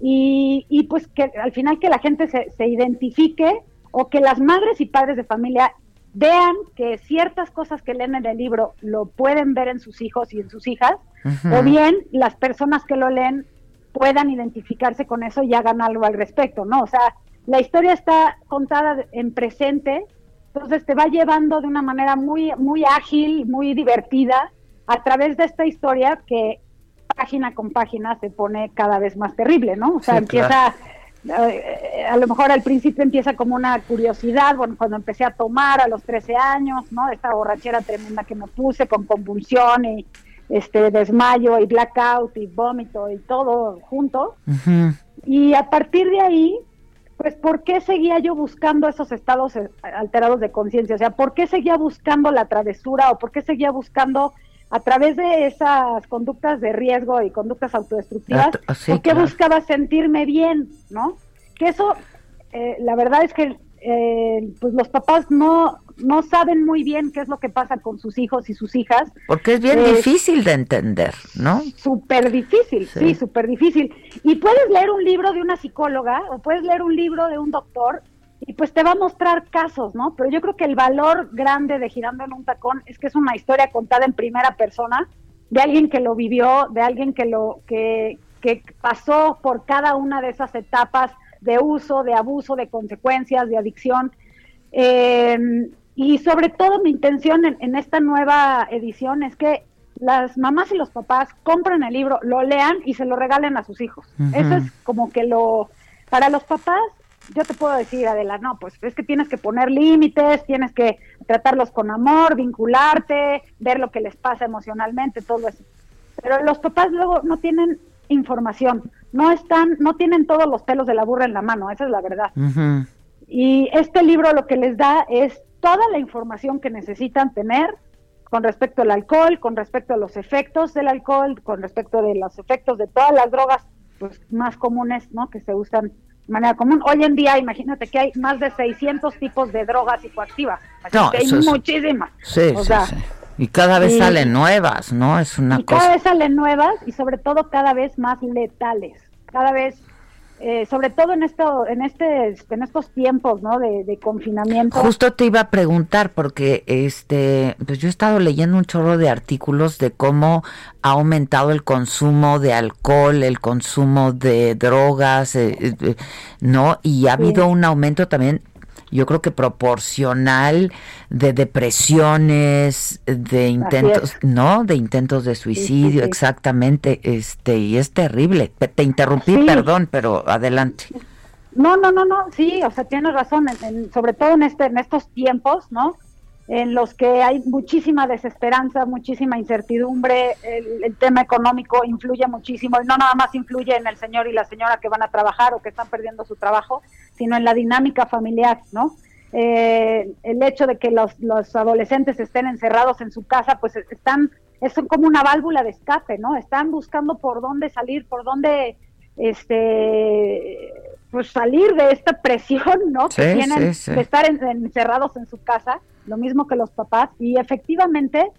y, y pues que al final que la gente se, se identifique o que las madres y padres de familia vean que ciertas cosas que leen en el libro lo pueden ver en sus hijos y en sus hijas, o bien las personas que lo leen puedan identificarse con eso y hagan algo al respecto, ¿no? O sea, la historia está contada en presente, entonces te va llevando de una manera muy, muy ágil, muy divertida, a través de esta historia que página con página se pone cada vez más terrible, ¿no? O sea, Sí, empieza, a lo mejor al principio empieza como una curiosidad, bueno, cuando empecé a tomar a los 13 años, ¿no? Esta borrachera tremenda que me puse con convulsión y este desmayo y blackout y vómito y todo junto. Y a partir de ahí, pues, ¿por qué seguía yo buscando esos estados eh, alterados de conciencia? O sea, ¿por qué seguía buscando la travesura o por qué seguía buscando a través de esas conductas de riesgo y conductas autodestructivas? Ah, sí, ¿Por qué claro. buscaba sentirme bien, no? Que eso, eh, la verdad es que eh, pues los papás no, no saben muy bien qué es lo que pasa con sus hijos y sus hijas. Porque es bien Eh, difícil de entender, ¿no? súper difícil, Sí. sí, súper difícil. Y puedes leer un libro de una psicóloga o puedes leer un libro de un doctor y pues te va a mostrar casos, ¿no? Pero yo creo que el valor grande de Girando en un tacón es que es una historia contada en primera persona de alguien que lo vivió, de alguien que lo que, que pasó por cada una de esas etapas de uso, de abuso, de consecuencias, de adicción. Eh, y sobre todo mi intención en, en esta nueva edición es que las mamás y los papás compren el libro, lo lean y se lo regalen a sus hijos. Eso es como que lo... Para los papás, yo te puedo decir, Adela, no, pues es que tienes que poner límites, tienes que tratarlos con amor, vincularte, ver lo que les pasa emocionalmente, todo eso. Pero los papás luego no tienen información, no están, no tienen todos los pelos de la burra en la mano, esa es la verdad. Y este libro lo que les da es toda la información que necesitan tener con respecto al alcohol, con respecto a los efectos del alcohol, con respecto de los efectos de todas las drogas pues más comunes, ¿no? Que se usan manera común. Hoy en día, imagínate que hay más de 600 tipos de drogas psicoactivas. No, hay es- muchísimas. Sí, O sí, sea, sí. Y cada vez y- salen nuevas, ¿no? Es una y cada cosa. vez salen nuevas y sobre todo cada vez más letales. Cada vez, eh, sobre todo en esto, en este, en estos tiempos, ¿no? De, de confinamiento. Justo te iba a preguntar porque este, pues yo he estado leyendo un chorro de artículos de cómo ha aumentado el consumo de alcohol, el consumo de drogas, eh, eh, eh, ¿no? Y ha habido un aumento también yo creo que proporcional de depresiones, de intentos, ¿no? De intentos de suicidio, sí. exactamente, este, y es terrible. Te, te interrumpí, Sí. perdón, pero adelante. No, no, no, no, sí, o sea, tienes razón, en- en- sobre todo en, este, en estos tiempos, ¿no? En los que hay muchísima desesperanza, muchísima incertidumbre, el, el tema económico influye muchísimo, y no nada más influye en el señor y la señora que van a trabajar o que están perdiendo su trabajo, sino en la dinámica familiar, ¿no? Eh, el hecho de que los, los adolescentes estén encerrados en su casa, pues están, es como una válvula de escape, ¿no? Están buscando por dónde salir, por dónde este pues salir de esta presión no que tienen sí, sí. de estar en- encerrados en su casa lo mismo que los papás y efectivamente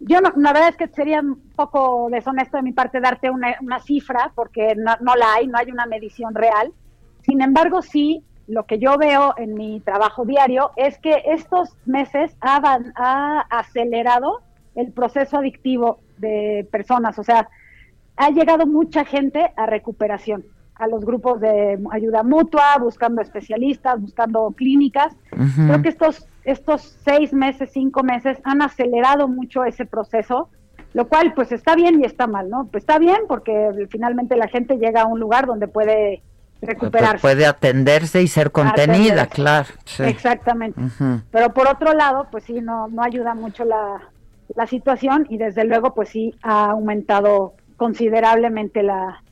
yo no, la verdad es que sería un poco deshonesto de mi parte darte una, una cifra porque no, no la hay no hay una medición real sin embargo sí lo que yo veo en mi trabajo diario es que estos meses ha, acelerado el proceso adictivo de personas o sea ha llegado mucha gente a recuperación, a los grupos de ayuda mutua, buscando especialistas, buscando clínicas. Creo que estos, estos seis meses, cinco meses han acelerado mucho ese proceso, lo cual pues está bien y está mal, ¿no? Pues está bien porque finalmente la gente llega a un lugar donde puede recuperarse. puede atenderse y ser contenida, Atenderse. claro. sí. Exactamente. Pero por otro lado, pues sí, no, no ayuda mucho la, la situación y desde luego, pues sí, ha aumentado considerablemente la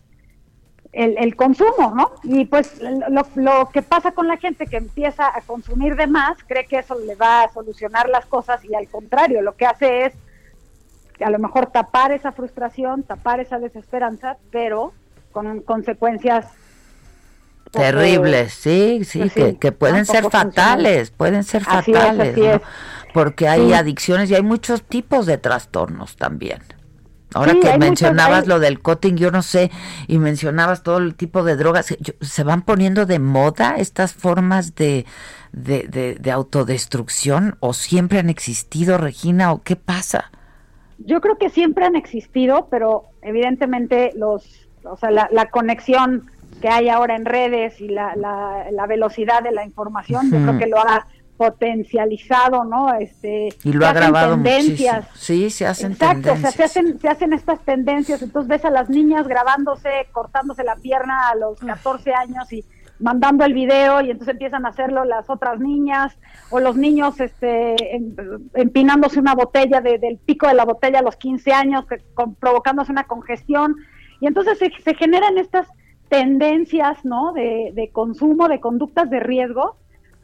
el, el consumo, ¿no? Y pues lo, lo que pasa con la gente que empieza a consumir de más, cree que eso le va a solucionar las cosas y al contrario, lo que hace es a lo mejor tapar esa frustración, tapar esa desesperanza, pero con consecuencias poco- Terribles, sí, sí, que, que pueden ser fatales, pueden ser Así es, fatales, así ¿no? es. porque hay Sí. adicciones y hay muchos tipos de trastornos también. Ahora Sí, que muchos- mencionabas hay- lo del cutting, yo no sé, y mencionabas todo el tipo de drogas, ¿se van poniendo de moda estas formas de, de, de, de autodestrucción o siempre han existido, Regina, o qué pasa? Yo creo que siempre han existido, pero evidentemente los, o sea, la, la conexión que hay ahora en redes y la, la, la velocidad de la información, yo creo que lo ha potencializado, ¿no? Este, Y lo ha hacen grabado tendencias. muchísimo. Sí, se hacen Exacto, o sea, tendencias. se hacen, se hacen estas tendencias, entonces ves a las niñas grabándose, cortándose la pierna a los 14 años y mandando el video y entonces empiezan a hacerlo las otras niñas o los niños este em- empinándose una botella de- del pico de la botella a los 15 años que- con- provocándose una congestión y entonces se, se generan estas tendencias no de, de consumo de conductas de riesgo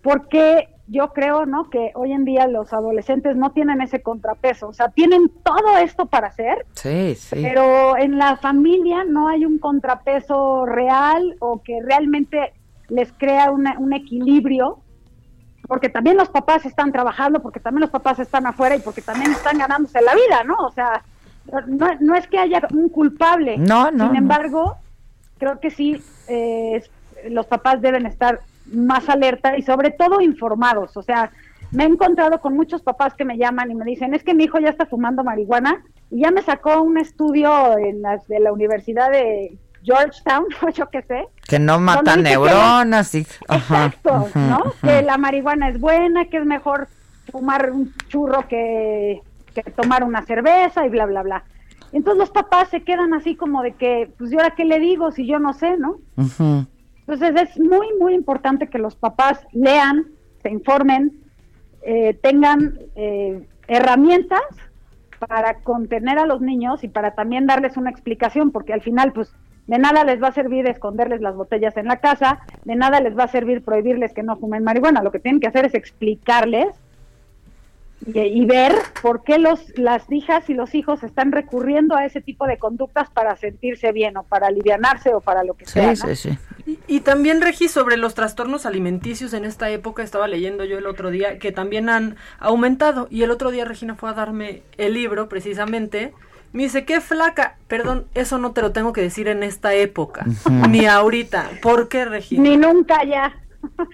porque yo creo no que hoy en día los adolescentes no tienen ese contrapeso o sea tienen todo esto para hacer Sí, sí. pero en la familia no hay un contrapeso real o que realmente les crea una- un equilibrio, porque también los papás están trabajando, porque también los papás están afuera y porque también están ganándose la vida, ¿no? O sea, no, no es que haya un culpable. No, no, Sin no. Creo que sí, eh, los papás deben estar más alerta y sobre todo informados. O sea, me he encontrado con muchos papás que me llaman y me dicen, es que mi hijo ya está fumando marihuana y ya me sacó un estudio en las de la Universidad de Georgetown, o yo qué sé. Que no mata que- neuronas y... Ajá, Exacto, ¿no? Que la marihuana es buena, que es mejor fumar un churro que, que tomar una cerveza y bla, bla, bla. Entonces los papás se quedan así como de que, pues yo ahora qué le digo si yo no sé, ¿no? Entonces es muy, muy importante que los papás lean, se informen, eh, tengan eh, herramientas para contener a los niños y para también darles una explicación, porque al final, pues, de nada les va a servir esconderles las botellas en la casa, de nada les va a servir prohibirles que no fumen marihuana. Lo que tienen que hacer es explicarles y, y ver por qué los, las hijas y los hijos están recurriendo a ese tipo de conductas para sentirse bien o para alivianarse o para lo que sea. ¿no? Y, y también, Regi, sobre los trastornos alimenticios en esta época, estaba leyendo yo el otro día que también han aumentado. Y el otro día Regina fue a darme el libro, precisamente. Me dice, qué flaca. Perdón, eso no te lo tengo que decir en esta época, ni ahorita. ¿Por qué, Regina? Ni nunca ya.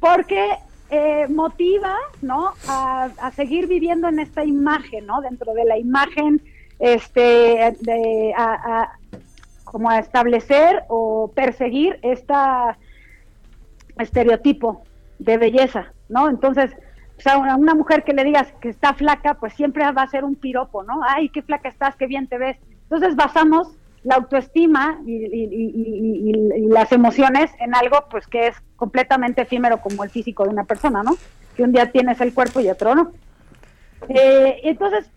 Porque eh, motiva, ¿no? A, a seguir viviendo en esta imagen, ¿no? Dentro de la imagen, este, de, a, a- como a establecer o perseguir esta estereotipo de belleza, ¿no? Entonces, o sea, una, una mujer que le digas que está flaca, pues siempre va a ser un piropo, ¿no? Ay, qué flaca estás, qué bien te ves. Entonces basamos la autoestima y, las emociones en algo pues que es completamente efímero como el físico de una persona, ¿no? Que un día tienes el cuerpo y otro no. Eh, entonces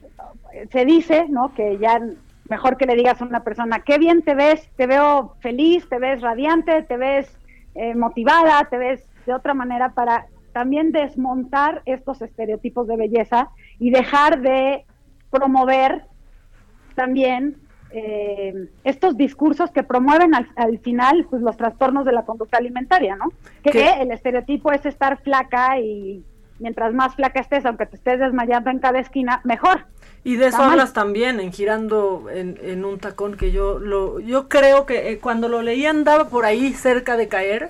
se dice, ¿no? Que ya mejor que le digas a una persona, qué bien te ves, te veo feliz, te ves radiante, te ves eh, motivada, te ves de otra manera para también desmontar estos estereotipos de belleza y dejar de promover también eh, estos discursos que promueven al, al final pues los trastornos de la conducta alimentaria, ¿no? Que ¿Qué? el estereotipo es estar flaca y mientras más flaca estés, aunque te estés desmayando en cada esquina, mejor. Y de eso Está mal. hablas también en girando en, en un tacón que yo lo yo creo que eh, cuando lo leí andaba por ahí cerca de caer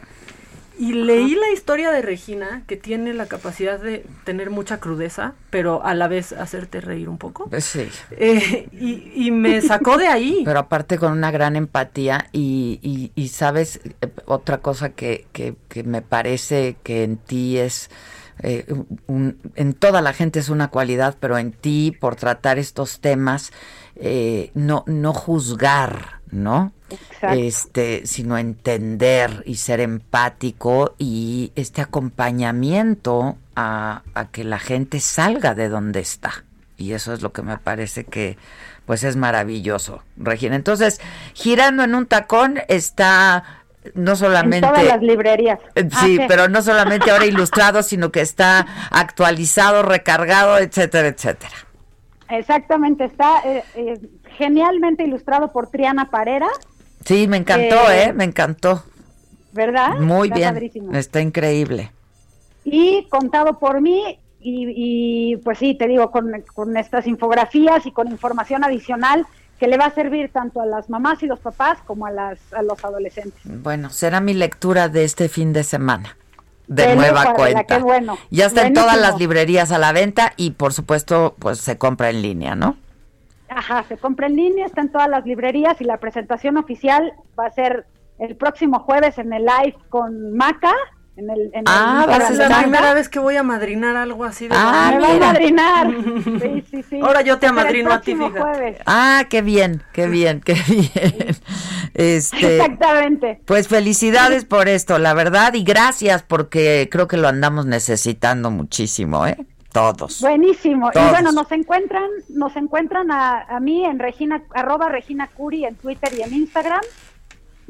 y leí la historia de Regina que tiene la capacidad de tener mucha crudeza pero a la vez hacerte reír un poco Pues sí. Eh, y, y me sacó de ahí Pero aparte con una gran empatía y, y, y sabes, eh, otra cosa que, que, que me parece que en ti es, eh, un- en toda la gente es una cualidad, pero en ti por tratar estos temas, eh, no, no juzgar, ¿no? Exacto. Este, sino entender y ser empático y este acompañamiento a, a que la gente salga de donde está. Y eso es lo que me parece que pues es maravilloso, Regina. Entonces, girando en un tacón está no solamente En todas las librerías. eh, Ah, Sí, pero no solamente ahora ilustrado, sino que está actualizado, recargado, etcétera, etcétera. Exactamente, está eh, eh, genialmente ilustrado por Triana Parera, Sí, me encantó, Eh, ¿eh? Me encantó. ¿verdad? Muy Está bien. padrísimo. Está increíble. Y contado por mí, y, y, pues sí, te digo, con, con estas infografías y con información adicional que le va a servir tanto a las mamás y los papás como a, las, a los adolescentes. Bueno, será mi lectura de este fin de semana. De Qué nueva cuenta. qué bueno. Ya está en todas las librerías a la venta y por supuesto, pues se compra en línea, ¿no? Ajá, se compra en línea, está en todas las librerías y la presentación oficial va a ser el próximo jueves en el live con Maca. En el, en Ah, de la primera vez que voy a madrinar algo así de Ah, Me va a madrinar. Sí, sí, sí. Ahora yo te amadrino a ti, fíjate. jueves. Ah, qué bien, qué bien, qué bien. Este, Exactamente. pues felicidades por esto, la verdad, y gracias porque creo que lo andamos necesitando muchísimo, ¿eh? Todos. Buenísimo. Todos. Y bueno, nos encuentran, nos encuentran a, a mí en Regina, arroba Regina Curi en Twitter y en Instagram.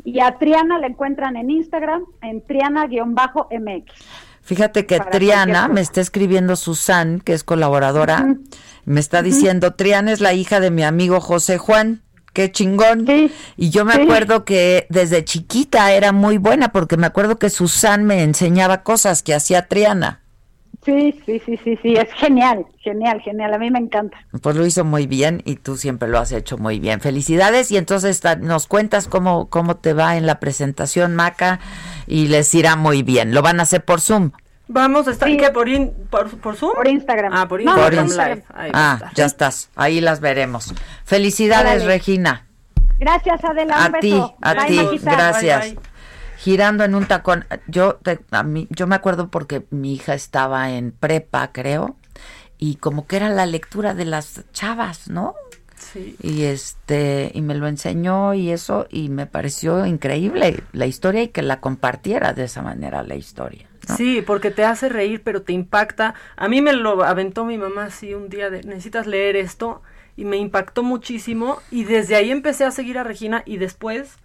Y a Triana la encuentran en Instagram, en Triana-MX. Fíjate que Para Triana me está escribiendo Susan, que es colaboradora, me está diciendo, Triana es la hija de mi amigo José Juan. Qué chingón. y yo me sí. acuerdo que desde chiquita era muy buena porque me acuerdo que Susan me enseñaba cosas que hacía Triana. Sí, sí, sí, sí, sí, es genial, genial, genial, a mí me encanta. Pues lo hizo muy bien y tú siempre lo has hecho muy bien. Felicidades y entonces nos cuentas cómo, cómo te va en la presentación, Maca, y les irá muy bien. Lo van a hacer por Zoom. Vamos a estar ¿qué, por, in- por, por Zoom Por Instagram. Ah, por No, Por Instagram Live. Ahí Ah, ya estás. Ahí las veremos. Felicidades. Regina. Gracias, Adela, A ti, a ti. Gracias. Bye, bye. Girando en un tacón. Yo, te- a mí, yo me acuerdo porque mi hija estaba en prepa, creo, y como que era la lectura de las chavas, ¿no? Sí. y este y me lo enseñó y eso y me pareció increíble la historia y que la compartiera de esa manera la historia ¿no? Sí, porque te hace reír, pero te impacta. A mí me lo aventó mi mamá así un día de, necesitas leer esto, y me impactó muchísimo, y desde ahí empecé a seguir a Regina, y después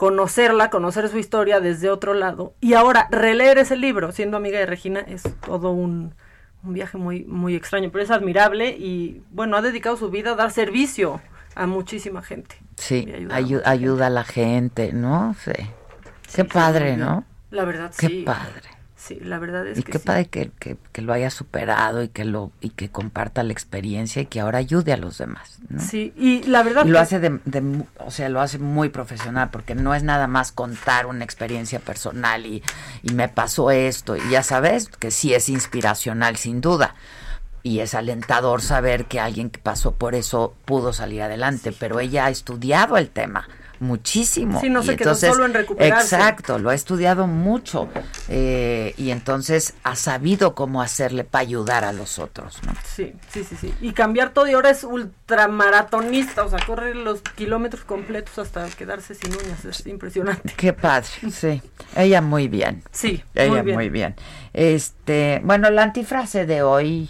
conocerla, conocer su historia desde otro lado, y ahora releer ese libro, siendo amiga de Regina, es todo un, un viaje muy, muy extraño, pero es admirable, y bueno, ha dedicado su vida a dar servicio a muchísima gente. sí Y ayudar a ayu- ayuda a la gente no sí. Qué padre no La verdad, qué sí. padre Sí, la verdad es y que qué sí. padre que, que, que lo haya superado y que lo y que comparta la experiencia y que ahora ayude a los demás ¿no? Sí, y la verdad Y lo hace de, o sea, lo hace muy profesional porque no es nada más contar una experiencia personal y, y me pasó esto y ya sabes que sí es inspiracional sin duda y es alentador saber que alguien que pasó por eso pudo salir adelante, pero ella ha estudiado el tema muchísimo. Sí, no Y se quedó solo en recuperarse. Exacto, lo ha estudiado mucho eh, y entonces ha sabido cómo hacerle para ayudar a los otros, ¿no? Sí, sí, sí, sí. Y cambiar todo y ahora es ultramaratonista, o sea, corre los kilómetros completos hasta quedarse sin uñas, es impresionante. Qué padre, sí. Ella muy bien. Sí, Ella muy bien. muy bien. Este, bueno, la antifrase de hoy,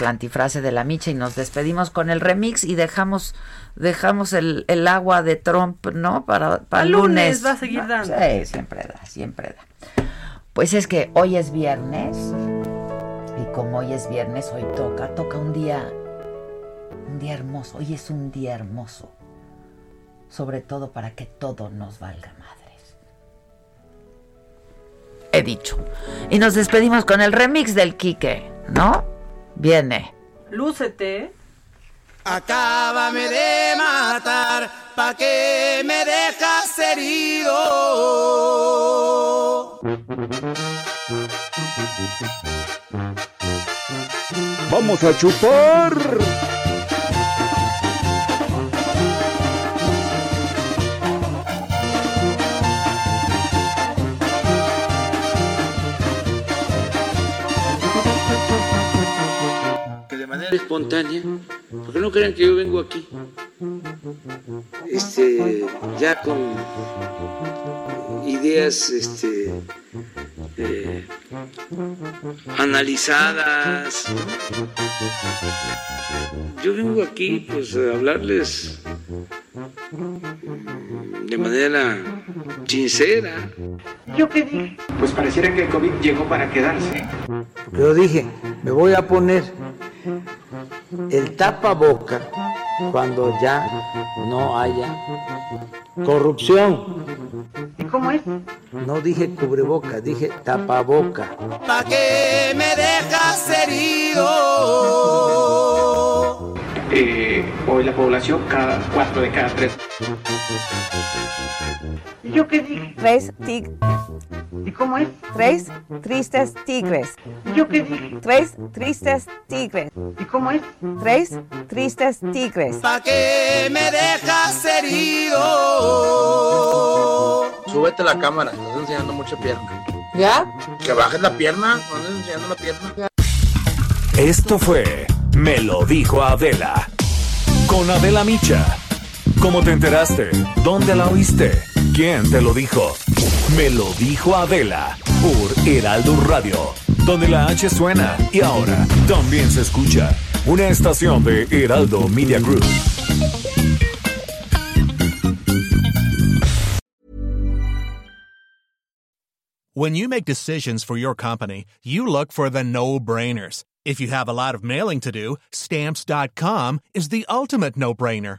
la antifrase de la Micha y nos despedimos con el remix y dejamos dejamos el, el agua de Trump, ¿no? Para, para el lunes lunes. va a seguir dando. Sí, siempre da, siempre da. Pues es que hoy es viernes y como hoy es viernes, hoy toca, toca un día un día hermoso. Hoy es un día hermoso. Sobre todo para que todo nos valga madres. He dicho. Y nos despedimos con el remix del Quique, ¿no? Viene. Lúcete. Acábame de matar, pa' que me dejas herido. Vamos a chupar. Manera. Espontánea, porque no crean que yo vengo aquí, este, ya con ideas, este, eh, analizadas. Yo vengo aquí, pues, a hablarles de manera sincera. ¿Yo qué dije? Pues pareciera que el COVID llegó para quedarse. Yo dije, me voy a poner el tapaboca cuando ya no haya corrupción. ¿Y cómo es? No dije cubreboca, dije tapaboca. Pa' que me dejas herido. Eh, hoy la población, cada cuatro de cada tres. ¿Yo qué dije? Tres tig ¿Y cómo es? tres tristes tigres. ¿Yo qué dije? Tres tristes tigres. ¿Y cómo es? Tres tristes tigres. Pa' que me dejas herido. Súbete la cámara, estás enseñando mucha pierna. ¿Ya? Que bajes la pierna, no andes enseñando la pierna. Esto fue Me lo dijo Adela. Con Adela Micha. ¿Cómo te enteraste? ¿Dónde la oíste? ¿Quién te lo dijo? Me lo dijo Adela por Heraldo Radio, donde la H suena y ahora también se escucha. Una estación de Heraldo Media Group. When you make decisions for your company, you look for the no brainers. If you have a lot of mailing to do, stamps.com is the ultimate no brainer.